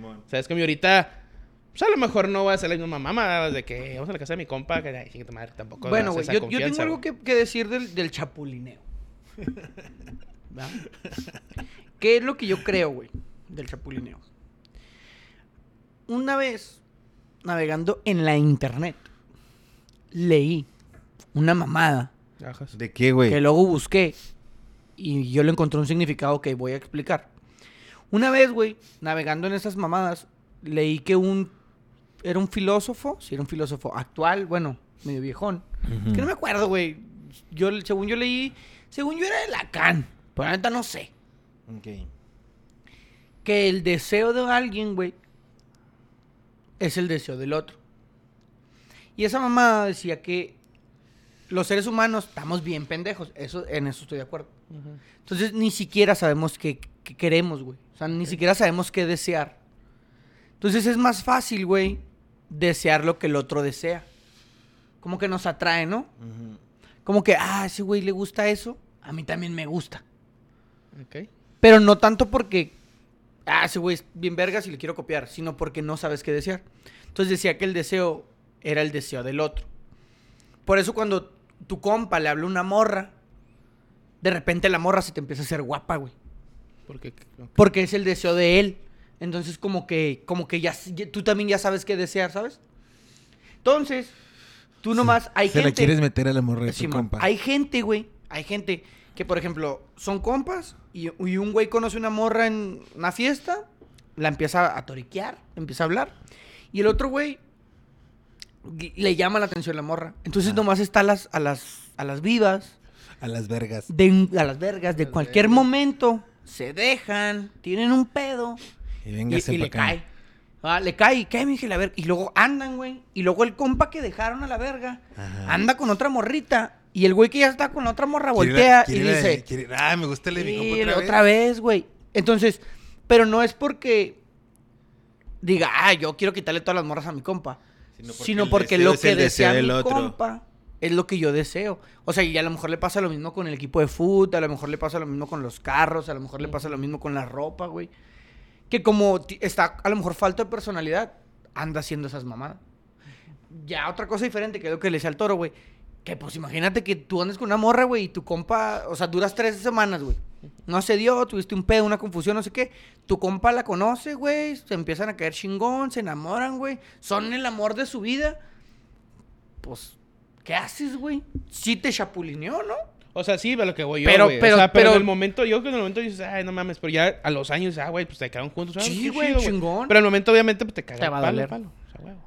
O sea, es que mi ahorita, pues a lo mejor no voy a hacer la misma mamá de que vamos a la casa de mi compa, que ay, madre, tampoco. Bueno, güey, yo, yo tengo algo que, que decir del, del chapulineo. ¿Va? ¿Qué es lo que yo creo, güey, del chapulineo? Una vez, navegando en la internet, leí una mamada. ¿De qué, güey? que luego busqué y yo le encontré un significado que voy a explicar. Una vez, güey, navegando en esas mamadas, leí que un era un filósofo, si era un filósofo actual, bueno, medio viejón. Que no me acuerdo, güey. Yo según yo leí, según yo era de Lacan, pero la neta no sé. Ok. Que el deseo de alguien, güey, es el deseo del otro. Y esa mamada decía que los seres humanos estamos bien pendejos. Eso, en eso estoy de acuerdo. Entonces ni siquiera sabemos qué, qué queremos, güey. O sea, ni siquiera sabemos qué desear. Entonces es más fácil, güey, desear lo que el otro desea. Como que nos atrae, ¿no? Como que, ah, ese güey le gusta eso, a mí también me gusta. Pero no tanto porque, ah, ese güey es bien vergas y le quiero copiar, sino porque no sabes qué desear. Entonces decía que el deseo era el deseo del otro. Por eso cuando tu compa le habla a una morra, de repente la morra se te empieza a hacer guapa, güey. Porque, Porque es el deseo de él. Entonces, como que, como que ya, ya- tú también ya sabes qué desear, ¿sabes? Entonces, tú nomás, hay Se gente. la quieres meter a la morra de Sí, tu compa. Hay gente, güey. Hay gente que, por ejemplo, son compas y, y un güey conoce una morra en una fiesta, la empieza a toriquear, empieza a hablar. Y el otro güey le llama la atención la morra. Entonces Ah. nomás está a las, a las, a las vivas, A las vergas. de, a las vergas, de Las cualquier vergas. momento, se dejan, tienen un pedo Y y, véngase y le acá. cae. Ah, le cae, y cae, mije, la verga. Y luego andan, güey. Y luego el compa que dejaron a la verga Ajá. anda con otra morrita. Y el güey que ya está con la otra morra voltea y quiere dice, quiere- ah, me gusta compa "Sí, otra otra vez, güey. Entonces, pero no es porque diga, ah, yo quiero quitarle todas las morras a mi compa. Sino Sino porque el lo que el desea mi otro. compa es lo que yo deseo. O sea, y a lo mejor le pasa lo mismo con el equipo de fútbol, a lo mejor le pasa lo mismo con los carros, a lo mejor le pasa lo mismo con la ropa, güey. Que como está a lo mejor falta de personalidad, anda haciendo esas mamadas. Ya otra cosa diferente que lo que le decía al toro, güey. Que pues imagínate que tú andes con una morra, güey, y tu compa, o sea, duras tres semanas, güey. No se dio, tuviste un pedo, una confusión, no sé qué. Tu compa la conoce, güey, se empiezan a caer chingón, se enamoran, güey. Son el amor de su vida. Pues, ¿qué haces, güey? Sí te chapulineó, ¿no? O sea, sí, a lo que voy yo, Pero- güey. pero- o sea, pero, pero- en el momento, yo creo que en el momento dices, ay, no mames, pero ya a los años, ah, güey, pues te quedaron juntos. ah, Sí, güey, chingón. Pero en el momento, obviamente, pues te caga Te va a palo, doler. palo. O sea, huevo.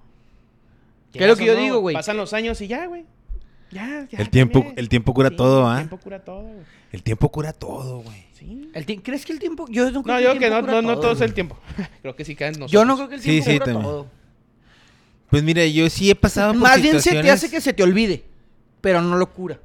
¿Qué es lo que yo digo, güey? Pasan los años y ya, güey. Ya, ya. El tiempo- también. el tiempo cura todo, ¿ah? El tiempo cura todo, güey. El tiempo cura todo, güey. Sí. El ¿Crees que el tiempo.? Yo no creo No, que yo el que no, no, no todo es el tiempo. creo que sí caen nosotros. Yo no creo que el Sí, tiempo sí, cura también. todo. Pues mira, yo sí he pasado por Más bien se te hace que se te olvide, pero no lo cura.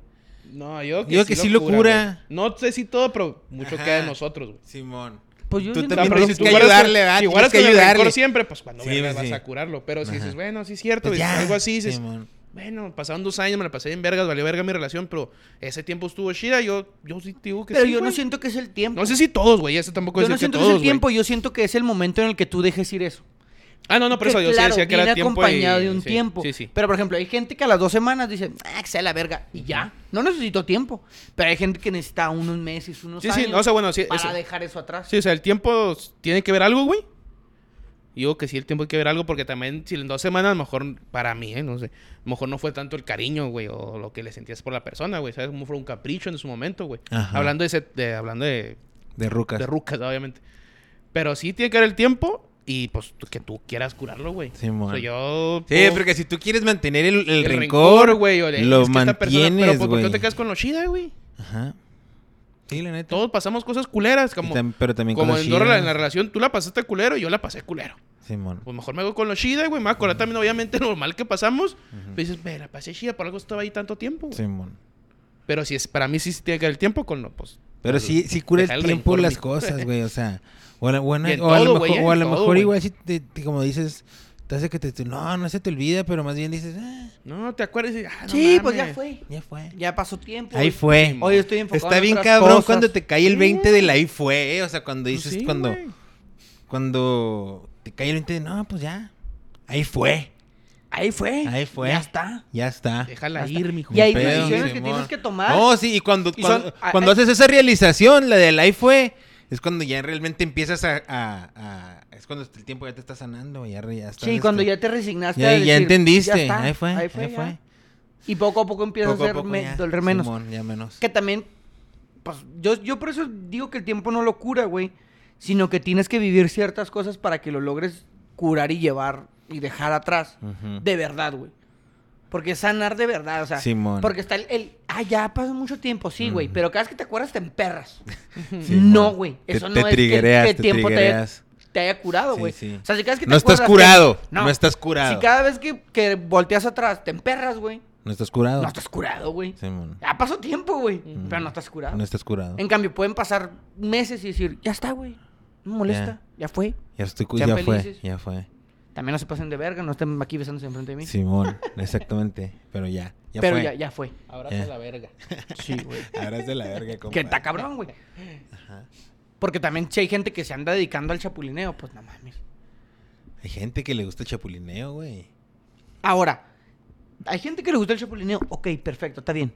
No, yo Yo que sí lo cura. No sé si todo, pero mucho Ajá. queda de nosotros, güey. Simón. Pues yo Tú también pero tienes si tú que ayudarle, ¿verdad? Si Tienes que ayudarle. siempre, pues cuando Sí, pues, vas sí. a curarlo. Pero si dices, bueno, sí es cierto, Pues ya, algo así, dices, Simón. Bueno, pasaron dos años, me la pasé en vergas, valió verga mi relación, pero ese tiempo estuvo chida, yo, yo sí te digo que Pero sí, yo no siento que es el tiempo. No sé si todos, güey, eso tampoco yo es no decir siento que es el güey. tiempo, yo siento que es el momento en el que tú dejes ir eso. Ah, no, no, por eso yo sí decía que era tiempo acompañado y- de un sí, tiempo. Sí, sí. Pero, por ejemplo, hay gente que a las dos semanas dice, ah, que sea la verga, y ya. No necesito tiempo. Pero hay gente que necesita unos meses, unos Sí, sí, años no, o sea, bueno, sí, para eso- dejar eso atrás. Sí, o sea, el tiempo tiene que ver algo, güey. Digo que sí, el tiempo hay que ver algo porque también, si en dos semanas, a lo mejor para mí, ¿eh? No sé. A lo mejor no fue tanto el cariño, güey, o lo que le sentías por la persona, güey. ¿Sabes? Como fue un capricho en su momento, güey. Ajá. Hablando de, ese, de, hablando de, De rucas. de rucas, obviamente. Pero sí tiene que ver el tiempo y, pues, que tú quieras curarlo, güey. Simón. O sea, yo... Sí, porque si tú quieres mantener el, el el rencor, güey, lo es que mantienes, Pero, pues, ¿por qué no güey. te quedas con lo chida, güey? Ajá. Sí, la neta. Todos pasamos cosas culeras, como... tam- pero también Como en, Dora, en la relación, tú la pasaste culero y yo la pasé culero. Simón. Pues mejor me voy con lo chida, güey. Me voy a acordar también, obviamente, lo mal que pasamos. Pero dices, ve, la pasé chida, por algo estaba ahí tanto tiempo, güey. Simón. Pero si es, para mí sí, sí tiene que ver el tiempo con lo, pues. Pero pues, sí, sí cura el el tiempo las cosas, güey. O sea, o a, lo mejor, igual si te, te- como dices, te hace que te, te- no, no se te olvida, pero más bien dices, ah, No, te acuerdas y, ah, no sí, pues ya fue. ya fue. Ya pasó tiempo. Ahí fue. Hoy estoy enfocado Está en bien otras cabrón cosas. cuando te cae el Sí. 20 del ahí fue, eh, o sea, cuando Pues dices, sí, cuando, güey. cuando te cae el 20 de, no, pues ya, ahí fue, Ahí fue. ahí fue. Ya está. ya está. Déjala Ya está. ir, mijo. Y hay decisiones que tienes que tomar. No, sí, y cuando, Y cuando, son- cuando haces esa realización, la del ahí fue, es cuando ya realmente empiezas a, a- a- es cuando el tiempo ya te está sanando, ya, ya estás, Sí, cuando este, ya te resignaste. ya, a ya entendiste, ya está, ahí fue, Ahí fue. ahí ya. fue. Y poco a poco empieza Poco a poco me- doler menos. Simón, ya menos. Que también, pues, yo, yo por eso digo que el tiempo no lo cura, güey. Sino que tienes que vivir ciertas cosas para que lo logres curar y llevar y dejar atrás. De verdad, güey. Porque sanar de verdad, o sea. Simón. Porque está el, el, ah, ya pasó mucho tiempo, sí, güey. Pero cada vez que te acuerdas te emperras. Simón. no, güey. Te- Eso te no es que- que, te tiempo te. Te haya curado, Sí, güey. sí. O sea, si cada vez que te No estás te- curado, no estás curado. Si cada vez que, que volteas atrás te emperras, güey. No estás curado. No estás curado, güey. Simón. Ya pasó tiempo, güey. Pero no estás curado. No estás curado. En cambio, pueden pasar meses y decir, ya está, güey. No me molesta. Ya, fue. Ya estoy cu- ya fue, felices. ya fue. También no se pasen de verga, no estén aquí besándose enfrente de mí. Simón, exactamente. Pero ya, ya Pero fue. ya, ya fue. Abraza Ya. la verga. Sí, güey. Ahora es de la verga, compa. que está cabrón, güey. Ajá. Porque también si hay gente que se anda dedicando al chapulineo, pues no mames. Hay gente que le gusta el chapulineo, güey. Ahora, Hay gente que le gusta el chapulineo. Ok, perfecto, está bien.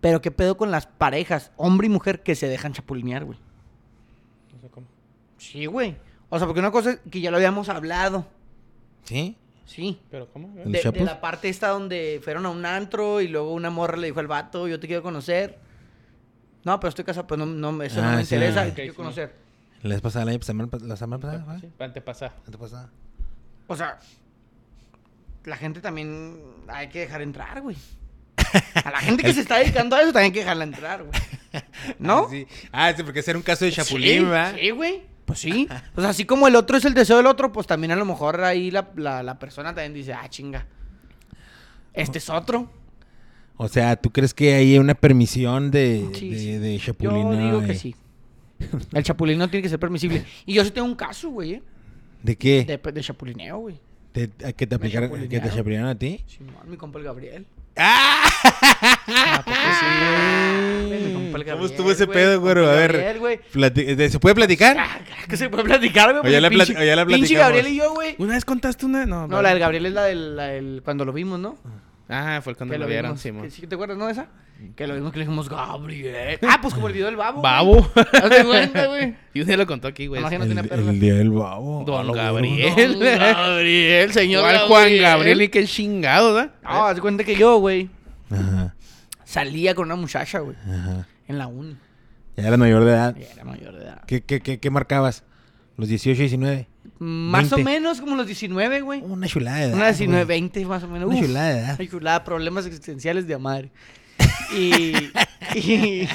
Pero qué pedo con las parejas, hombre y mujer, que se dejan chapulinear, güey. No sé cómo. Sí, güey. O sea, porque una cosa es que ya lo habíamos hablado. ¿Sí? Sí. ¿Pero cómo? ¿El De, de la parte esta donde fueron a un antro y luego una morra le dijo al vato, yo te quiero conocer. No, pero estoy casado, pues no, no, eso no Ah, me sí. interesa, te ok, quiero sí. conocer. ¿La vez pasada, la, semana, la semana pasada? ¿fue? Sí, antepasada. ¿Antepasada? O sea, la gente también hay que dejar entrar, güey. A la gente que se está dedicando a eso también hay que dejarla entrar, güey. ¿No? Ah, sí. Ah, sí, porque ese era un caso de chapulín, sí, ¿verdad? Sí, güey. Pues sí. O sea, así como el otro es el deseo del otro, pues también a lo mejor ahí la, la, la persona también dice, ah, chinga. Este es otro. O sea, ¿tú crees que hay una permisión de, Sí, de, sí. de Yo digo que eh? sí. El chapulín no tiene que ser permisible. Y yo sí tengo un caso, güey, ¿eh? ¿De qué? De, de chapulineo, güey. ¿De- a ¿Que te aplicaron, que te chapulinearon. chapulinaron a ti? Sí, no, mi compa el Gabriel. ¡Ah! ¿A poco sí? Mi compa el ¿Cómo Gabriel, estuvo ese güey, pedo, güero? A ver. Gabriel, güey. Plati- ¿de- ¿Se puede platicar? Ah, que se puede platicar, güey. O ya la pinche- plat- o ya la Pinche platicamos. Gabriel y yo, güey. ¿Una vez contaste una? No, No, la del Gabriel es la del, la del- cuando lo vimos, ¿no? Ah, fue cuando que lo lo vieron. Simón. ¿Sí te acuerdas, no, de esa? Que lo vimos que le dijimos, Gabriel. Ah, pues como el video del babo. Babo. Hazte cuenta, güey. Y un día lo contó aquí, güey. Imagínate. el, no tiene perlas. el día del babo. Don Ah, lo Gabriel. Don Gabriel, señor. Igual Juan Gabriel y qué chingado, ¿verdad? No, haz de cuenta que yo, güey, Ajá, salía con una muchacha, güey, ajá. en la uni. Ya eras mayor de edad. Y era mayor de edad. ¿Qué, qué, qué, qué marcabas? ¿Los 18, 19? Más o 20. menos como los 19, güey. Una chulada de edad. Una 19, güey. 20 más o menos. Una Uf, chulada de edad. Ay, chulada, problemas existenciales de madre. Y, y-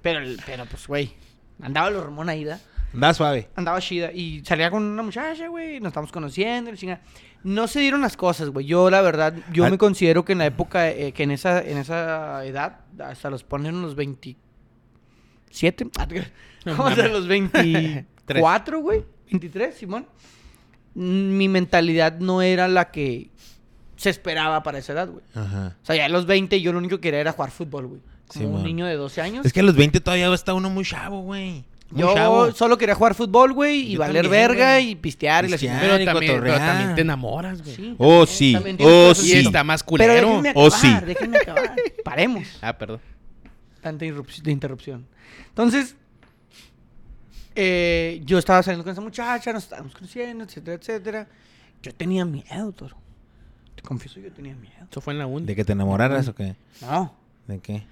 pero, pero pues, güey, andaba el hormón ahí, ¿da? Da suave. Andaba chida. Y salía con una muchacha, güey. Nos estamos conociendo. chingada. No se dieron las cosas, güey. Yo, la verdad, yo Al- me considero que en la época, eh, que en esa, en esa edad, hasta los ponen unos 27. Como hasta los 24, güey. 23, Simón. Mm, Mi mentalidad no era la que se esperaba para esa edad, güey. Ajá. O sea, ya a los 20 yo lo único que quería era jugar fútbol, güey. Como Simón. un niño de 12 años. Es que a los 20 todavía está uno muy chavo, güey. Muy Yo chavo. solo quería jugar fútbol, güey, y Yo valer también, verga güey. y pistear y la. Pero también, pero también te enamoras, güey. Sí, Oh, sí. Oh, eso. Y sí. está más Pero culero. déjenme Oh, acabar, sí. déjenme acabar. Paremos. Ah, perdón. Tanta de interrupción. Entonces, eh, yo estaba saliendo con esa muchacha, nos estábamos conociendo, etcétera, etcétera. Yo tenía miedo, Toro. Te confieso, yo tenía miedo. ¿Eso fue en la uni? ¿De que te enamoraras o qué? No, ¿De qué?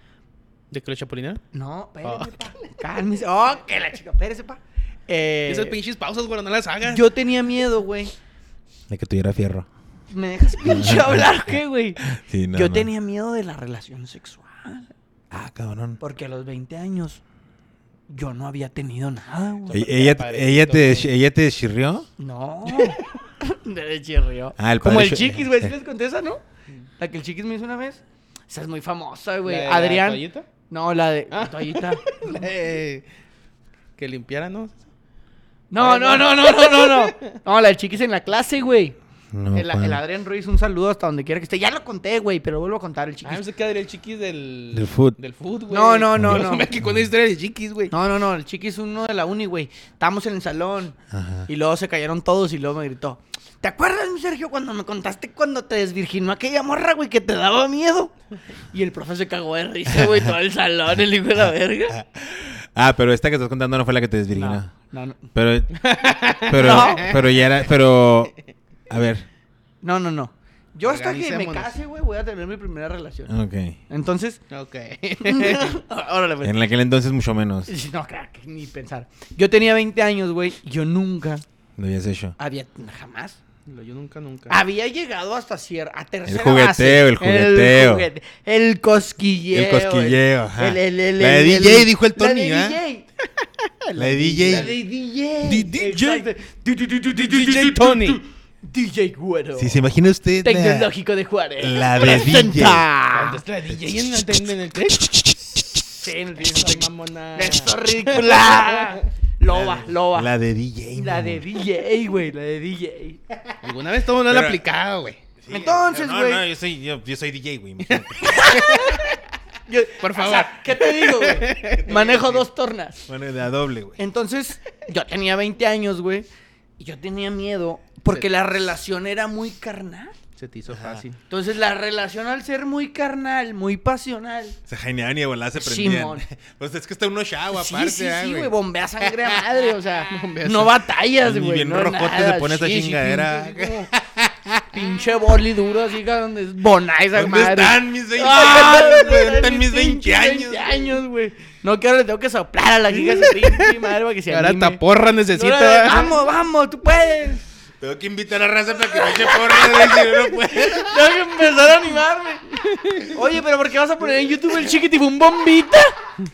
¿De que lo chapulinaron? no, espérese, Oh. pa. Cálmese. Oh, que la chica, espérese, pa. Eh, Esas pinches pausas, güey, no las hagas. yo tenía miedo, güey. De que tuviera fierro. ¿Me dejas pinche hablar qué, güey? Sí, no, yo no. tenía miedo de la relación sexual. Ah, cabrón. Porque a los 20 años yo no había tenido nada, güey. ¿E- ¿Ella, ella, te. ¿Ella te chirrió? No. chirrió. Ah, el Como el Ch- chiquis, güey. ¿Sí les conté esa, no? La que el chiquis me hizo una vez. Esa es muy famosa, güey. ¿La de la Adrián. toallita? no, la de. Ah. la toallita. Eh, que limpiara, ¿no? No, no, no, no, no, no, no. No, la del chiquis en la clase, güey. No, el, el Adrián Ruiz, un saludo hasta donde quiera que esté. Ya lo conté, güey, pero vuelvo a contar el Ah, chiquis. no sé qué Adriel Chiquis del... Del food. Del food, güey. No, no, no, no. me que con historia de Chiquis, güey. No, no, no, el chiquis es uno de la uni, güey. Estábamos en el salón Ajá. y luego se cayeron todos y luego me gritó. ¿Te acuerdas, mi Sergio, cuando me contaste cuando te desvirginó aquella morra, güey, que te daba miedo? Y el profe se cagó de risa, güey, todo el salón, el hijo de la verga. Ah, pero esta que estás contando no fue la que te desvirginó. No, no, no. Pero, pero, No. pero ya era, pero, a ver, No, no, no. Yo hasta que me case, güey, voy a tener mi primera relación. ok. Entonces, Ok. órale, pues. En aquel entonces mucho menos No, que ni pensar. Yo tenía 20 años, güey, y yo nunca lo habías hecho. había, jamás, No, Yo nunca, nunca. había llegado hasta cierta, a tercera jugueteo, base. el jugueteo. juguete- El, cosquilleo. El cosquilleo, ajá. El, el, el, La de el- DJ el- dijo el la Tony, de ¿ah? DJ. La de DJ. La de DJ. DJ. DJ Tony. DJ Güero. Si se imagina usted la, Tecnológico de Juárez. la de Presenta. ¿Dónde está la DJ en el, en el tech? Sí, en el Esa DJ. mamona. Esto es ridícula. Loba, loba. la de DJ. La no. de DJ, güey, la de DJ. Alguna vez todo no lo ha aplicado, güey. Sí, Entonces, no, güey. No, yo soy, yo, yo soy DJ, güey. Por o favor. sea, ¿Qué te digo, güey? Manejo dos tornas. bueno, de a doble, güey. Entonces, yo tenía 20 años, güey. Y yo tenía miedo porque la relación era muy carnal. Se te hizo Ajá. fácil. Entonces la relación al ser muy carnal, muy pasional. Se jaineaban y volada se prendían. Simón. pues es que está uno chavo Sí, aparte, sí, ah, sí, güey. güey, bombea sangre a madre, o sea, Bombea no batallas, Y güey. bien no rojote nada, se pone esa sí, sí, chingadera. pinche, como Pinche boli duro, así, cabrón, es bonai esa ¿Dónde madre. están mis 20 Ah, años, güey? ¿dónde ¿Dónde están mis 20 pinches años? 20 años, güey. No, que ahora le tengo que soplar a la giga ese pinche madre para que se Ahora anime. taporra No, necesita. Vamos, vamos, tú puedes. Tengo que invitar a raza para que me eche porra, no, no puedo. Tengo que empezar a animarme. Oye, pero ¿por qué vas a poner en YouTube el chiquitifún bombita?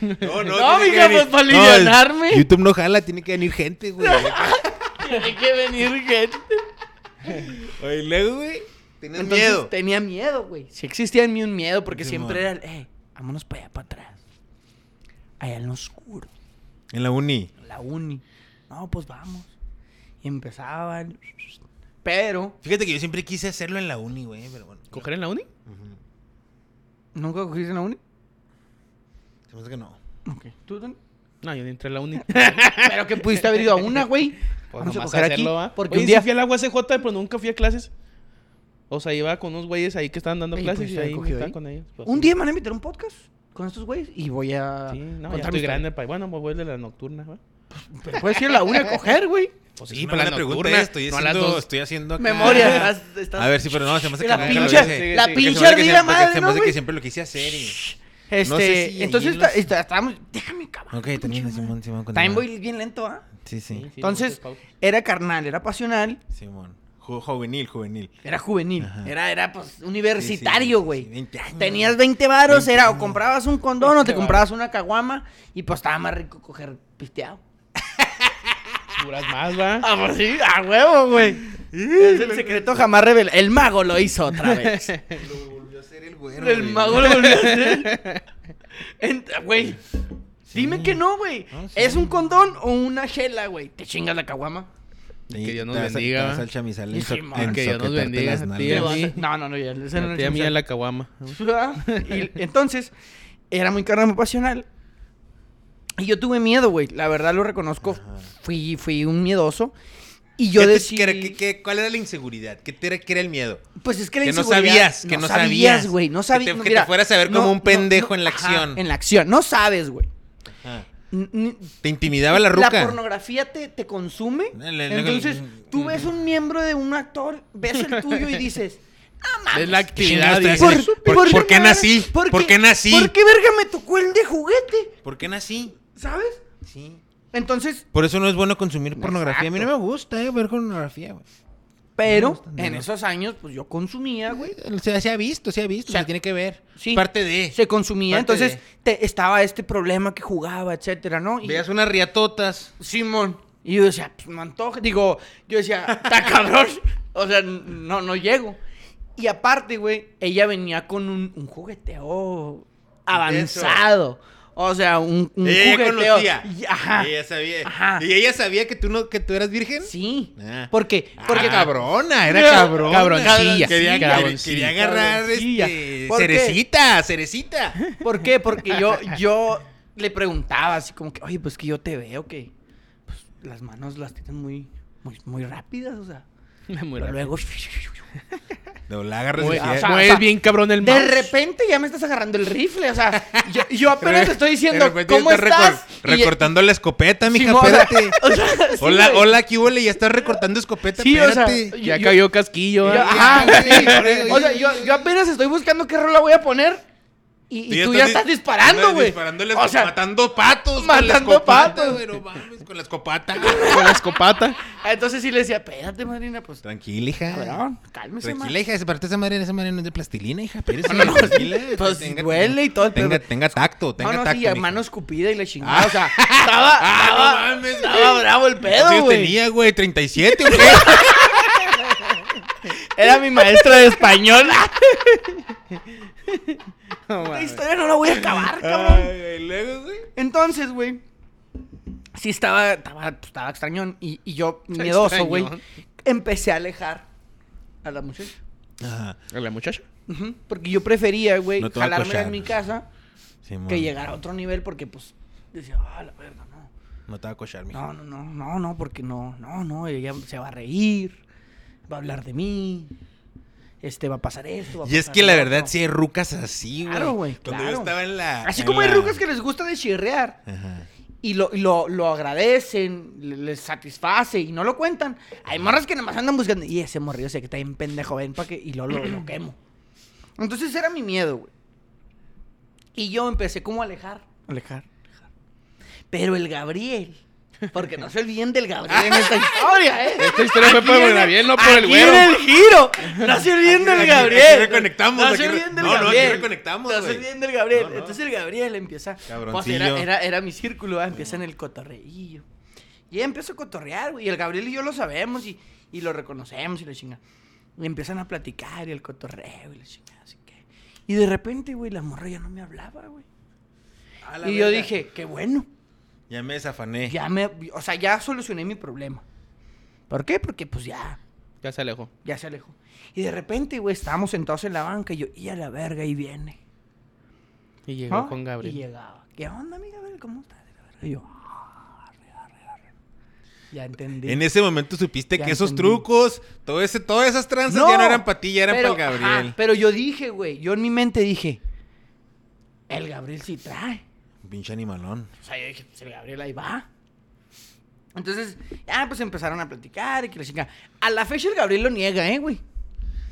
No, No, tiene que mija, venir- pues, para No, alivianarme. YouTube no jala, tiene que venir gente, güey. Tiene que venir gente. Oye, luego, güey, tienes Entonces miedo. tenía miedo, güey. Sí existía en mí un miedo porque Sí, siempre era el, eh, vámonos para allá, para atrás. Allá en lo oscuro, En la uni. en la uni. No, pues vamos. Y empezaban. Pero, Fíjate que yo siempre quise hacerlo en la uni, güey, pero bueno. ¿Coger en la uni? ¿nunca cogiste en la uni? Se me hace que no. Ok. ¿Tú, Tony? No, yo ni entré en la uni. Pero que pudiste haber ido a una, güey. Pues Vamos a coger aquí. hacerlo, ¿va? Porque Oye, un sí día... fui a la UACJ, pero nunca fui a clases. O sea, iba con unos güeyes ahí que estaban dando clases pues, y ahí me estaba con ellos. pues, Un sí. día me van a invitar a un podcast con estos güeyes y voy a... Sí, no, ya estoy grande para Bueno, me voy de la nocturna, ¿va? Pero puedes ir a la uni a coger, güey. Pues Es sí, una para la pregunta, nocturna. Estoy no haciendo, dos. estoy haciendo acá- Memoria. estás- A ver, sí, pero no, se me hace que La pinche, la pinche me hace que ardida madre, Se me ¿no, hace que siempre lo quise hacer y... Este, No sé si entonces ahí está- los- está- estábamos... Déjame acabar. Ok, termina, Simón, Simón. También voy bien lento, ¿ah? Sí, sí. Sí, sí, Entonces, pues, era carnal, era pasional, Simón. Ju- Juvenil, juvenil. era juvenil. Ajá. Era, era, pues, universitario, Sí, sí, güey. sí, 20 años. Tenías 20 varos, 20 era o comprabas un condón o te 20 comprabas una caguama y pues estaba más rico coger pisteado. Duras más, ¿va? Ah, pues sí, a huevo, güey. Es el secreto jamás revelado. El mago lo hizo otra vez. Lo volvió a hacer el güero, el güey. mago lo volvió a hacer. Ent- Güey, dime que no, güey. No, sí. ¿Es un condón o una chela, güey? Te chingas la caguama. Y Que Dios nos te vas a- bendiga, te vas ¿va? al chamizal Y en so- Simón. en Que Dios nos soquetarte bendiga, las a. No, no, no, ya. ese no La tía mía la caguama. Y entonces, era muy carnal, muy pasional. Y yo tuve miedo, güey. La verdad lo reconozco. Fui, fui un miedoso. Y yo ¿Qué te- ¿Cuál era la inseguridad? ¿Qué, te era, qué era el miedo? Pues es que la Que no inseguridad- sabías, que no sabías. güey. No Que sabías. te- que te fueras a ver como un pendejo en la acción. en la acción. No sabes, güey. ¿Te intimidaba la ruca? La pornografía te, te consume. Entonces, tú ves un miembro de un actor, ves el tuyo y dices, no mames. Es la ¿Qué actividad. te hacen? ¿Por- por qué nací? ¿Por qué nací? ¿Por qué verga me tocó el de juguete? ¿Por qué nací? ¿Sabes? Sí. Entonces, Por eso no es bueno consumir pornografía. A mí no me gusta eh, ver pornografía, güey. pero gusta, en no. esos años, pues yo consumía, güey. Se, se ha visto, se ha visto, O sea, se tiene que ver. sí. Parte de. Se consumía, Parte entonces te- estaba este problema que jugaba, etcétera, ¿no? Y- Veas unas riatotas. Simón. Y yo decía, pues me antoja. Digo, yo decía, está cabrón. O sea, no, no llego. Y aparte, güey, ella venía con un, un jugueteo avanzado. O sea, un, un ella jugueteo. conocía. Y- Ajá. Ella sabía. Ajá. ¿Y ella sabía que tú, no, que tú eras virgen? Sí. Ah. Porque, Porque porque cabrona, era Ah, cabrona. cabroncilla, Quería, cabroncilla. quería agarrar Cabroncilla. este, ¿Por qué? cerecita, cerecita. ¿Por qué? Porque yo, yo le preguntaba así como que, oye, pues que yo te veo que pues, las manos las tienes muy, muy, muy rápidas, o sea. Muy pero rápido. luego. No, la o sea, bien cabrón el De repente ya me estás agarrando el rifle, o sea, yo, yo apenas te estoy diciendo, de repente ¿cómo ya estás recor- Y- recortando la escopeta, mija, espérate. o sea, sí, hola, güey. hola, aquí huele, ya estás recortando escopeta, Sí, o sea, espérate. Ya yo- cayó casquillo. Yo- ajá, Ya, sí. O sea, yo, yo apenas estoy buscando qué rola voy a poner y, y tú ya estás dis- disparando, güey. disparándole, O sea, matando patos. matando con la escopeta, patos. no mames, con la escopata. Con la escopata. entonces sí le decía, espérate, madrina, pues, Tranquila, hija. cabrón, cálmese. Tranquila, hija, esa parte esa madre, esa madre no es de plastilina, hija. Espérese, tranquila. Pues Tenga- duele y todo el Tenga, tenga tacto, tenga no, no, tacto. sí, mija. mano escupida y la chingada, o sea, estaba, Ah, estaba, no mames, estaba güey. bravo el pedo, ¿Cuántos años güey. tenía, güey? ¿37 o qué? Era mi maestra de español. Esta historia no la voy a acabar, cabrón. Ay, güey, luego, güey. Entonces, güey. Sí, estaba, estaba, pues, estaba extrañón. Y, y yo, miedoso, güey. Empecé a alejar a la muchacha. Ajá. ¿A la muchacha? Ujú, Porque yo prefería, güey, No jalármela en mi casa que llegar a otro nivel porque, pues, decía, ah, la verga, no. No te va a cochar, mija. No, no, no, no, no, porque no, no, no, ella se va a reír, va a hablar de mí. Este, va a pasar esto. va a Y es que la verdad otro". sí hay rucas así, güey. Claro, güey, Cuando claro. yo estaba en la... Así en como hay la- rucas que les gusta de chirrear Ajá. y lo, y lo, lo agradecen, le- les satisface y no lo cuentan. Hay morras que nada más andan buscando. Y ese morrillo sé que está bien pendejo, ven para que. Y lo, lo, lo quemo. Entonces era mi miedo, güey. Y yo empecé como a alejar. Alejar, alejar. Pero el Gabriel. Porque no se olviden del Gabriel en esta historia, ¿eh? Esta historia fue Aquí por viene- Gabriel, no por el güero. viene el giro. No se olviden del Gabriel. aquí reconectamos, No se olviden del no, no, aquí Gabriel. reconectamos, No se olviden del Gabriel. No, no. Entonces el Gabriel empieza. Pues era, era, era mi círculo, ¿va? empieza en el cotorreillo. Y empezó a cotorrear, güey. Y el Gabriel y yo lo sabemos y, y lo reconocemos y la chinga. Y empiezan a platicar y el cotorreo y la chinga. Así que. Y de repente, güey, la morra ya no me hablaba, güey. Y yo dije, qué bueno. Ya me desafané. Ya me. O sea, ya solucioné mi problema. ¿Por qué? Porque pues ya. Ya se alejó. Ya se alejó. Y de repente, güey, estábamos sentados en la banca y yo, y a la verga, y viene. Y llegó ¿Ah? con Y Gabriel. llegaba. ¿Qué onda, mi Gabriel? ¿Cómo estás? Y Y yo, arre, arre, arre. Ya entendí. En ese momento supiste Ya que esos entendí. trucos, todo ese, todas esas tranzas ya no eran para ti, ya eran pero, para el ajá, Gabriel. pero yo dije, güey, yo en mi mente dije, el Gabriel sí trae. Pinche animalón. O sea, yo dije, pues el Gabriel ahí va. Entonces, ya pues empezaron a platicar y que la chica. A la fecha el Gabriel lo niega, ¿eh, güey?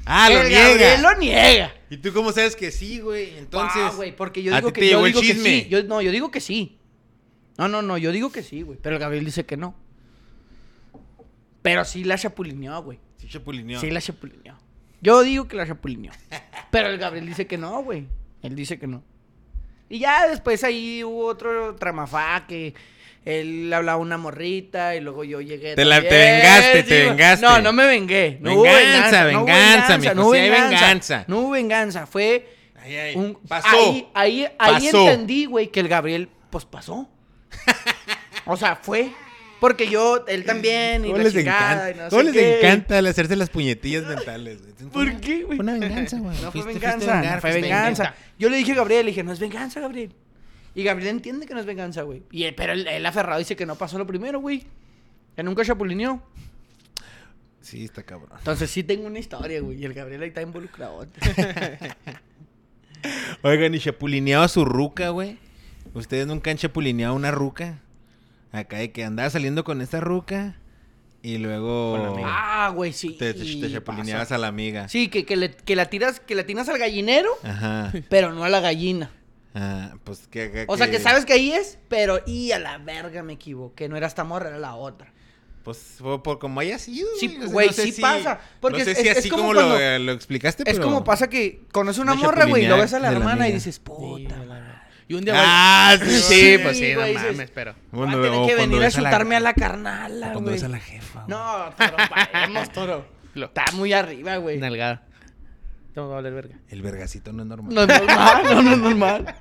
Ah, lo el niega. Gabriel lo niega. ¿Y tú cómo sabes que sí, güey? Entonces. Ah, güey, porque yo ¿a digo que yo digo que sí. Yo, no, yo digo que sí. No, no, no, yo digo que sí, güey. Pero el Gabriel dice que no. Pero sí la chapulineó, güey. Sí, chapulineó. Sí la chapulineó. Yo digo que la chapulineó. Pero el Gabriel dice que no, güey. Él dice que no. Y ya después ahí hubo otro tramafá que él hablaba una morrita y luego yo llegué. Te la- te también, vengaste, te vengaste. No, no me vengué. No hubo Venganza, no hubo venganza, mijo, no hubo venganza. No hubo venganza. Fue ay, un- Pasó. Ahí, ahí, ahí entendí, güey, que el Gabriel, pues pasó. o sea, fue. Porque yo, él también, y ¿Cómo la les chingada, encanta? y no ¿Cómo sé les qué. encanta el hacerse las puñetillas mentales, güey? ¿Por qué, güey? Fue una venganza, güey. No fue Fuiste- fuiste venganza, a vengar, no fue fuiste a venganza. vengar. Yo le dije a Gabriel, le dije, no es venganza, Gabriel. Y Gabriel entiende que no es venganza, güey. Y él- pero él, él aferrado dice que no pasó lo primero, güey. Que nunca chapulineó. Sí, está cabrón. Entonces sí tengo una historia, güey. Y el Gabriel ahí está involucrado. Oigan, y chapulineado a su ruca, güey. ¿Ustedes nunca han chapulineado una ruca? Acá de que andaba saliendo con esta ruca y Con la luego amiga. ah, güey, sí. te, te, te chapulineabas a la amiga. Sí, que, que, le, que la tiras, que la tiras al gallinero, Ajá. pero no a la gallina. Ah, pues que, que- O sea, que sabes que ahí es, pero y a la verga me equivoqué. No era esta morra, era la otra. Pues por, por como haya sido. Sí, güey, no sé sí si- pasa, porque no sé es- si es- es así como como, cuando- lo, eh, lo explicaste, Es pero... como pasa que conoces una Una morra, güey, y lo ves a la hermana y dices, puta. madre. Y un día Ah, va- sí, sí, pues sí, no güey, dices, mames, pero. Va a tener que venir a la- chutarme a la carnala, Cuando güey. ves a la jefa. güey. No, toro, paremos, toro. Lo- Está muy arriba, güey. Nalgada. Te va a valer verga. El vergacito no es normal. No es normal, no, no es normal.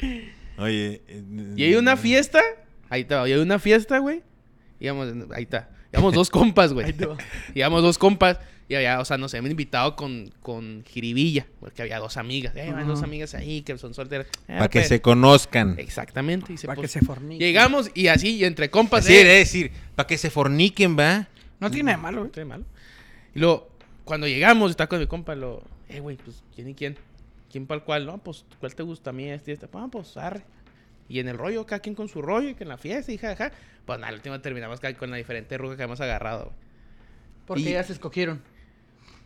Oye. eh, Y hay una fiesta. Ahí está, y hay una fiesta, güey. Íbamos, ahí está. Íbamos dos compas, güey. Íbamos dos compas. Y había, o sea, nos habían invitado con, con jiribilla. Porque había dos amigas. Eh, van dos amigas ahí que son solteras. Ah, Para que pues, se conozcan. Exactamente. Y se, Para que se fornique. Llegamos y así, y entre compas. Así eh, de decir, para que se forniquen, ¿va? No tiene de malo, güey. Estoy malo. Y luego, cuando llegamos, está con mi compa, lo, eh, güey, pues, ¿quién y quién? ¿Quién para el cual? No, pues, ¿cuál te gusta a mí? Este y este. Ah, pues, arre. Y en el rollo, cada quien con su rollo y que en la fiesta y jajaja. Pues nada, al último terminamos cada- con la diferente ruga que hemos agarrado, güey. Porque Y- ya se escogieron.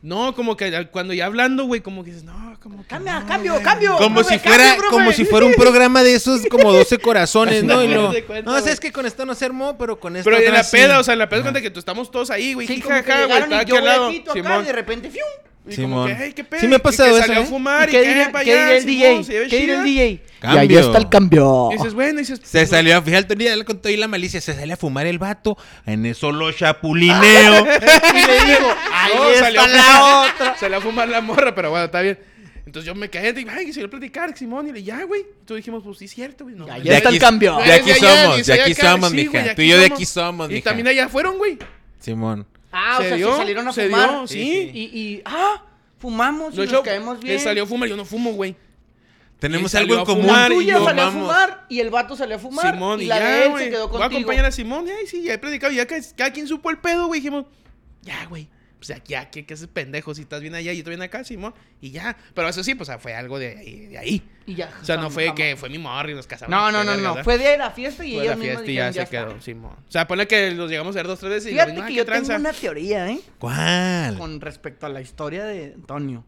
No, como que al- cuando ya hablando, güey, como que dices, no, como que. Cambia, no, cambio, güey". cambio. Como profe, si fuera, cambio, como si fuera un programa de esos como 12 corazones, ¿no? Y no, güey. es que con esto no se armó, pero con esto Pero en la sí". peda, o sea, en la peda cuenta que tú estamos todos ahí, güey. Sí, jajaja, güey, está aquí al lado. acá, de repente, ¡fium! Y Simón. como que, hey, qué pedo. Sí me ha Y pasado que eso, salió ¿eh? a fumar y, ¿Qué que, diría, "Eh, pa' qué allá, diría el Simón, DJ? ¿Qué el chida". DJ? Cambio. Y ahí está el cambio. Y dices, bueno, y dices, Se salió, fíjate, un día él contó ahí la malicia, se sale a fumar el vato, en eso lo chapulineo. Y le digo, ahí No, está salió a la fumar- otra. Salió a fumar la morra, pero bueno, está bien. Entonces yo me caí y dije, ay, que se iba a platicar, Simón. Y le ya, güey. Entonces dijimos, pues sí, es cierto, güey. No, Ya, está el cambio. De aquí somos, de aquí somos, mija. Tú y yo de aquí somos, Y también allá fueron, güey. Simón. Ah, o Se sea, dio, se salieron a se fumar. dio, sí. Y, y, ah, fumamos y nos caemos él bien. salió a fumar, yo no fumo, güey. Tenemos Y algo en común. fumar Tú y ya yo, salió a fumar y el vato salió a fumar. Simón, y y, la ya, de él güey. se quedó Voy a contigo. acompañar a Simón, y ay, sí, ya he predicado. Ya cada, cada quien supo el pedo, güey. Dijimos, ya, güey. pues aquí, aquí, que ese pendejo, si estás bien allá y yo estoy bien acá, Simón, y ya. Pero eso sí, pues o sea, fue algo de ahí. De ahí. Y ya. O sea, no fue jamás. que fue mi morra y nos casamos. No, no, Qué no, no. Fue de la fiesta y Fue ellos la mismos fiesta y ya dijeron, se está. quedó, Simón. O sea, ponle que los llegamos a ver dos, tres veces y Fíjate mismo, que "Ah, yo ¿qué tranza?". tengo una teoría, ¿eh? ¿Cuál? Con respecto a la historia de Antonio.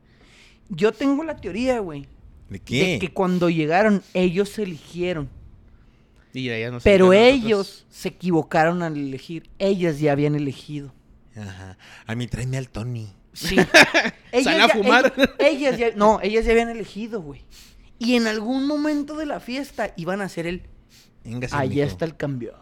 Yo tengo la teoría, güey. ¿De De qué? que cuando llegaron, ellos se eligieron. Y no se Pero a ellos se equivocaron al elegir. Ellas ya habían elegido. Ajá. A mí tráeme al Tony. Sí. ¿Salen a ya- fumar? Ellas, ellas ya, no, ellas ya habían elegido, güey. Y en algún momento de la fiesta iban a hacer el. Venga, sí, Allá está el cambio.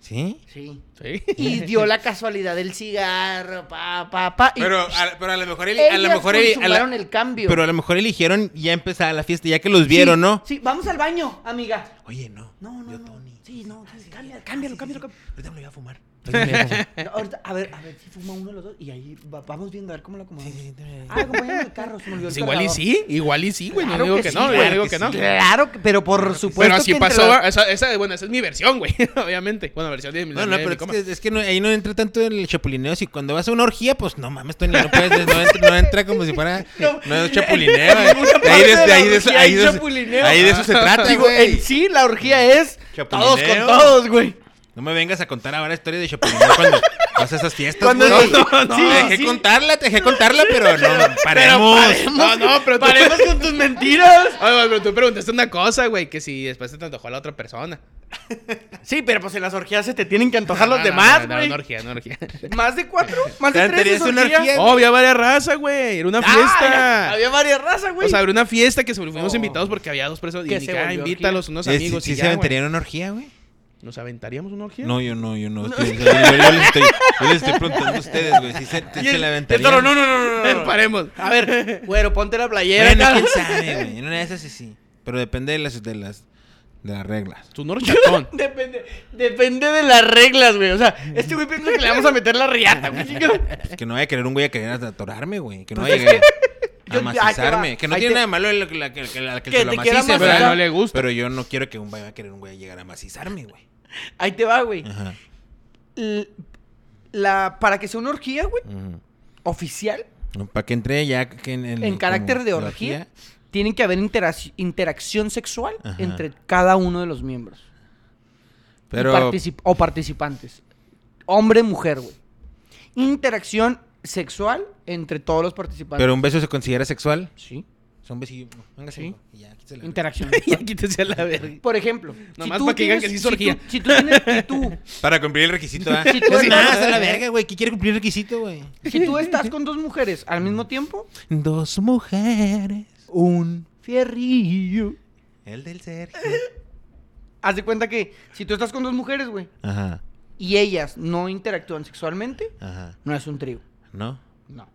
¿Sí? Sí. Sí. Y dio la casualidad del cigarro, pa, pa, pa. y Pero a, pero a lo mejor... eli- a lo mejor... eli- a la- consumaron el cambio. pero a lo mejor eligieron ya empezar la fiesta, ya que los vieron, Sí, ¿no? Sí, vamos al baño, amiga. Oye, no. No, no, Yo, no. Tony. Sí, no, sí, cámbialo, sí, cámbialo, sí, cámbialo, sí. cámbialo. Ahorita me lo voy a fumar. Ahorita a fumar. No, ahorita, a ver, a ver si fuma uno de los dos. Y ahí va- vamos viendo a ver cómo lo acomodamos. Sí, sí, sí. Ah, el carro, se me olvidó el Pues igual y sí, igual y sí, güey. Claro no digo que que, sí, no, güey. yo digo que que no. Claro, que- pero por supuesto. Pero así que pasó, esa, esa, bueno, esa es mi versión, güey, obviamente. Bueno, versión de mi No, no, mi es que, es que no- ahí no entra tanto el chapulineo. Si cuando vas a una orgía, pues no mames, Tony, no puedes, no entra, no entra como si fuera. No, No, es chapulineo. ahí de, ahí eso, orgía ahí hay de eso, chapulineo. ahí de eso se trata, Digo, güey. en sí, la orgía es todos con todos, güey. No me vengas a contar ahora historia de chapulineo cuando vas a esas fiestas. Cuando- güey. no, no, No, sí, dejé sí. contarla, te dejé contarla, pero no, paremos. No, no, pero tú, Paremos con tus mentiras. Ay, güey, pero tú preguntaste una cosa, güey, que si después se te antojó a la otra persona. Sí, pero pues en las orgías se te tienen que antojar los No, no, demás, no, no, güey. una orgía, una orgía. ¿Más de cuatro? ¿Más de ¿Te tres una orgía? orgía? Oh, había varias razas, güey. Era una Ah, fiesta. había varias razas, güey. O sea, era una fiesta que se- fuimos Oh. invitados porque había dos personas. Y Que dije, se ah, invítalos, unos amigos. ¿Sí, se güey. aventarían una orgía, güey? ¿Nos aventaríamos una orgía? No, yo no, yo no. Yo, yo- yo- yo les estoy, yo les estoy preguntando a ustedes, güey. Si se, Y se el- la el aventarían. toro, no, no, no, no, no, no. Paremos. A ver, güero, ponte la playera. Bueno, quién sabe, güey. En una de esas sí, sí. Pero depende de las, de las, de las reglas. Tu norchatón. Depende, depende de las reglas, güey. O sea, este güey piensa que le vamos a meter la riata, güey. Que- Pues que no vaya a querer un güey a querer atorarme, güey. Que no Pues vaya a, yo- a macizarme. ahí te va, Que no tiene te- nada de malo la, la, que- que la- que Que se lo te quiera macice, Pero no le gusta. Pero yo no quiero que un vaya a querer un güey a llegar a macizarme, güey. Ahí te va, güey. Ajá. La, para que sea una orgía, güey, oficial, Para que entre ya que en, el- en carácter de la orgía, tiene que haber interac- interacción sexual Ajá. entre cada uno de los miembros. Pero, particip- o participantes. Hombre, mujer, güey. Interacción sexual entre todos los participantes. pero un beso se considera sexual. Sí. Son besillos. No, véngase, Sí. y ya, quítese la- Interacción. y aquí te sea la verga. Por ejemplo, Nomás tú pa' que digan que sí es si tú- orgía. Si tú tienes, si tú, Para cumplir el requisito, ¿ah? Si tú más, a la verga, güey. ¿Qué quiere cumplir el requisito, güey? si tú estás con dos mujeres al mismo tiempo, Dos mujeres. un fierrillo. El del Sergio. Haz de cuenta que si tú estás con dos mujeres, güey, Ajá, y ellas no interactúan sexualmente, ajá. no es un trío. ¿No? No.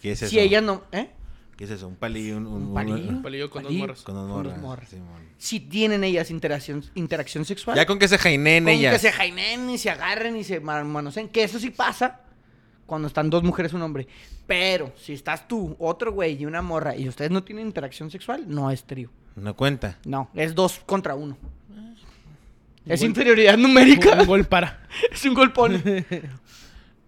¿Qué es eso? Si ellas no, ¿eh? ¿Qué es eso? Un palillo, un... Un palillo. Un palillo con dos Palillo. morras. Con dos Con dos morras. morras. Simón. Si tienen ellas interacción, interacción sexual. Ya con que se jaineen con ellas. que se jainen y se agarren y se man- manoseen. Que eso sí pasa cuando están dos mujeres y un hombre. Pero si estás tú, otro güey y una morra y ustedes no tienen interacción sexual, no es trío. No cuenta. No, es dos contra uno. Es Igual- inferioridad Un, numérica. un gol para. es un golpón.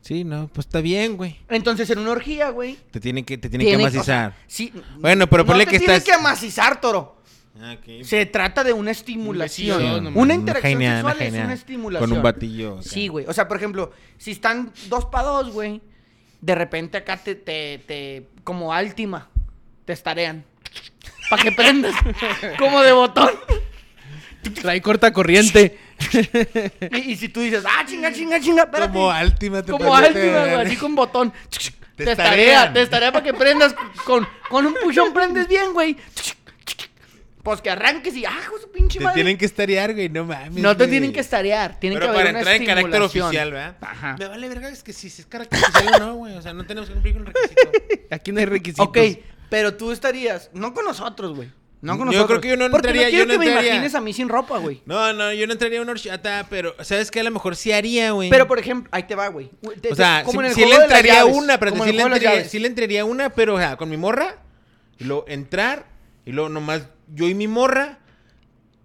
Sí, no, pues está bien, güey. Entonces, en una orgía, güey. Te tienen que, te tienen que tiene- amacizar. o sea, sí, Bueno, pero no ponle te que estás- que amacizar, toro. Ah. Se trata de una estimulación. besito, una interacción genial, sexual es genial. una estimulación. Con un batillo. Sí, güey. O sea, por ejemplo, si están dos para dos, güey, de repente acá te, te, te, como Altima, te estarean. Para que prendas. como de botón. Trae corta corriente. Y, y si tú dices, ah, chinga, chinga, chinga, espérate. Como Altima te Como Altima, así con botón. Te estarea, te estarea para que prendas con, con un puchón prendes bien, güey. Pues que arranques y, ah, hijo de su pinche Te madre. tienen que estarear, güey, no mames. No te güey. tienen que estarear, tienen Pero que haber para una entrar en carácter oficial, ¿verdad? Ajá. Me vale verga, es que si es carácter oficial o no, güey. O sea, no tenemos que cumplir con el requisito. Aquí no hay requisitos. Ok, pero tú estarías, no con nosotros, güey. No con Yo nosotros. creo que yo no Porque entraría- no quiero yo no que me entraría. imagines a mí sin ropa, güey. No, no, yo no entraría a una horchata, pero ¿sabes qué? A lo mejor sí haría, güey. Pero, por ejemplo, ahí te va, güey. Te- O te- sea, como en el sí le de las entraría llaves, una, pero como sí en le, el juego de las entraría, llaves. sí le entraría una, pero o sea, con mi morra, y luego entrar, y luego nomás yo y mi morra,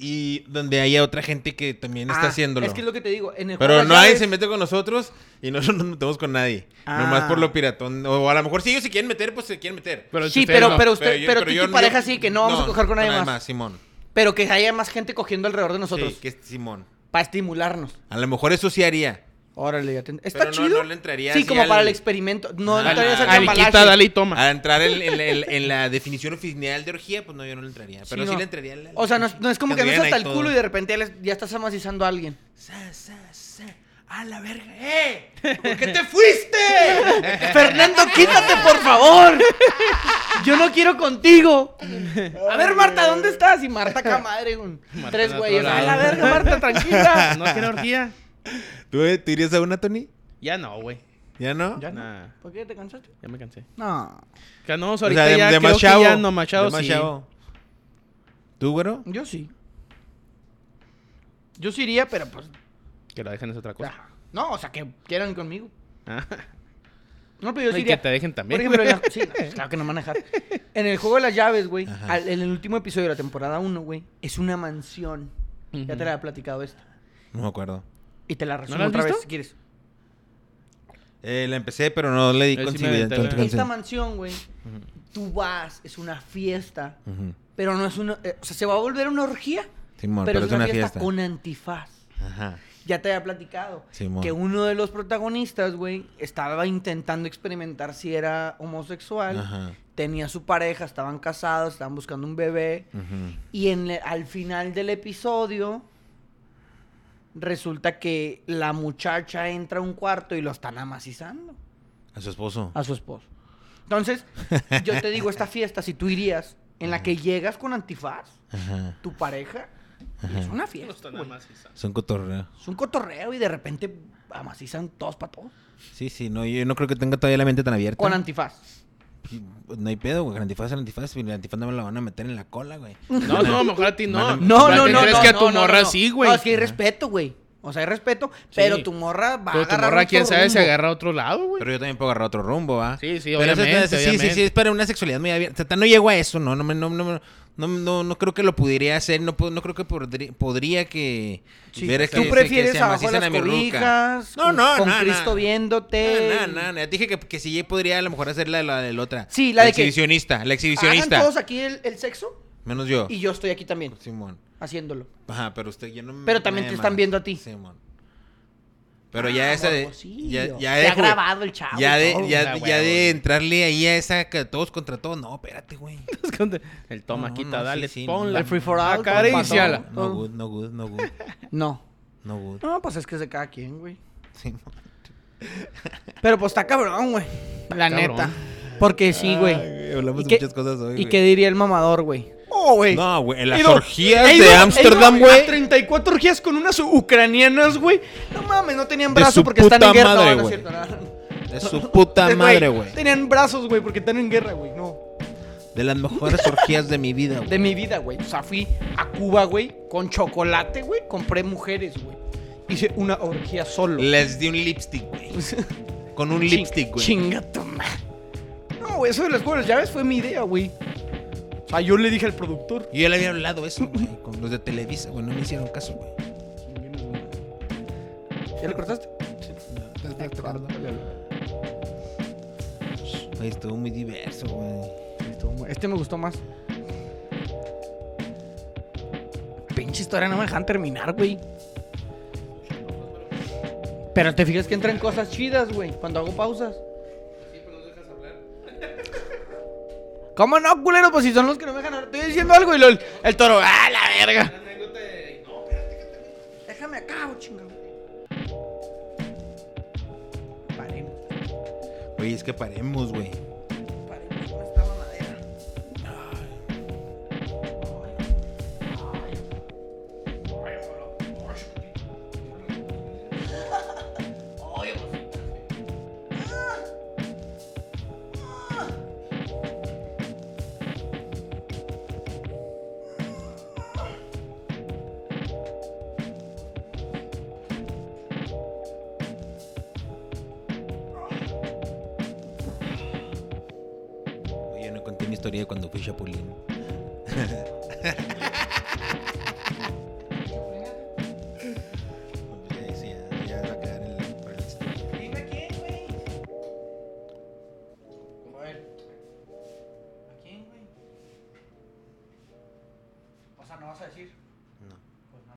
y donde haya otra gente que también está Ah, haciendo Es que es lo que te digo. En el Pero juego de nadie se mete con nosotros y nosotros no nos metemos con nadie. Ah. Nomás por lo piratón. O a lo mejor si ellos se quieren meter, pues se quieren meter. Pero Sí, pero, no. pero usted, pero, yo- tú y yo- tu pareja yo- sí, que no vamos a coger con nadie más. Simón. Pero que haya más gente cogiendo alrededor de nosotros. Sí, que es Simón. Para estimularnos. A lo mejor eso sí haría. Órale, ya te... Está Pero no- chido. no le entraría Sí, así como al- para el experimento. No Ajá. le entrarías al quita, dale y toma. A entrar en, en- en- en la definición oficial de orgía, pues no, yo no le entraría. Pero sí, no. le entraría. al- O sea, no, es- no es como que no es anduvieran hasta el culo y de repente ya, les- ya estás amacizando a alguien. Sa, sa, sa. ¡A la verga! ¡Eh! ¿Por qué te fuiste? Fernando, quítate, por favor. Yo no quiero contigo. A ver, Marta, ¿dónde estás? Y Marta acá, madre, un- Marta tres güeyes. A la verga, Marta, tranquila. No quiero orgía. ¿Tú eh, te irías a una, Tony? Ya no, güey. ¿Ya no? ¿Ya? Nah, ¿Por qué te cansaste? ya me cansé. No. Canoso, O ahorita sea, de, ya de creo más que chavo. ya no, machado sí. chavo. ¿Tú, güero? Yo sí. Yo sí iría, pero pues. Que la dejen es otra cosa. ya. No, o sea, que quieran conmigo. Ah. No, pero yo sí y iría. que te dejen también. Por ejemplo, sí, no, pues, claro que no manejar. En el juego de las llaves, güey, al- en el último episodio de la temporada 1, güey, es una mansión. Ya te la he platicado esta. No me acuerdo. Y te la resumo la has otra vez si quieres. Eh, la empecé, pero no le di sí continuidad. Esta mansión, güey, tú vas, es una fiesta, pero no es una... eh, o sea, se va a volver una orgía, Simón, pero, pero, es una, fiesta, con antifaz. Ajá. Ya te había platicado Simón. que uno de los protagonistas, güey, estaba intentando experimentar si era homosexual. Ajá. Tenía su pareja, estaban casados, estaban buscando un bebé. Ujú. Y en, le- al final del episodio, resulta que la muchacha entra a un cuarto y lo están amacizando A su esposo. a su esposo. Entonces, yo te digo, esta fiesta, si tú irías, en la que llegas con antifaz, Ajá. tu pareja, Ajá. es una No fiesta, más esa. Son cotorreo. Es un cotorreo y de repente amacizan todos para todos. Sí, sí, no, yo no creo que tenga todavía la mente tan abierta. Con antifaz. No hay pedo, güey. El antifaz es el antifaz. El antifaz no me la van a meter en la cola, güey. No, no, mejor a ti no. No, ¿Para no, no. crees que a tu morra sí, güey? No, es que hay respeto, güey. O sea, hay respeto, pero tu morra va Pero a tu agarrar morra, otro quién sabe, se agarra a otro lado, güey. Pero yo también puedo agarrar otro rumbo, ¿va? Sí, sí, Pero eso es- obviamente, sí, sí, sí, obviamente. es para una sexualidad muy abierta. O sea, no llego a eso, no, no, me- no, no, no, no, no creo que lo pudiera hacer, no, puedo- no creo que podría, podría que Sí. ver ¿Tú que, prefieres que se abajo de las cobijas? No, con- no, Con no, Cristo no. viéndote. No, no, no. Dije que, que sí podría a lo mejor hacer la, la del otra. Sí, la de que- exhibicionista, la Hagan exhibicionista. todos aquí el, el sexo Menos yo. y yo estoy aquí también, Simón. haciéndolo. Ajá, pero usted ya no me- Pero también me te están viendo a ti. Simón. Pero ya Ah, esa de. morbosillo. Ya, ya de ha grabado el chavo Ya de, todo. ya, ya de entrarle ahí a esa que todos contra todos. No, espérate, güey. El toma, No, quita, no, dale, sí, sí, ponla. El free for all, Acaríciala. No good, no good, no good. No. No good. No, pues es que es de cada quien, güey. Simón. Pero pues está cabrón, güey. La Cabrón. neta. Porque sí, güey. Hablamos ¿Y de muchas cosas hoy. ¿Y qué diría el mamador, güey? Oh, güey. No, güey, en las ido- orgías ido- de Ámsterdam, güey. 34 orgías con unas ucranianas, güey. No mames, no tenían brazos porque están en guerra. madre, no, no es güey. cierto, no. De su puta madre, güey. Tenían brazos, güey, porque están en guerra, güey. No. De las mejores orgías de mi vida, güey. De mi vida, güey. O sea, fui a Cuba, güey, con chocolate, güey. Compré mujeres, güey. Hice una orgía solo. Les di un lipstick, güey. Con un Ching- lipstick, güey. Chinga tu. No, güey, eso de las juegos llaves fue mi idea, güey. O sea, yo le dije al productor. Yo ya le había hablado eso, güey. Con los de Televisa, güey. No me hicieron caso, güey. ¿Ya le cortaste? Güey, estuvo muy diverso, güey. Este me gustó más. Pinche historia no me dejan terminar, güey. Pero te fijas que entran cosas chidas, güey, cuando hago pausas. ¿Cómo no, culero? Pues si son los que no me dejan hablar. Estoy diciendo algo y lo- el, el toro, ¡ah, la verga! Déjame acá, güey, chingado. Paremos, Güey, es que paremos, güey.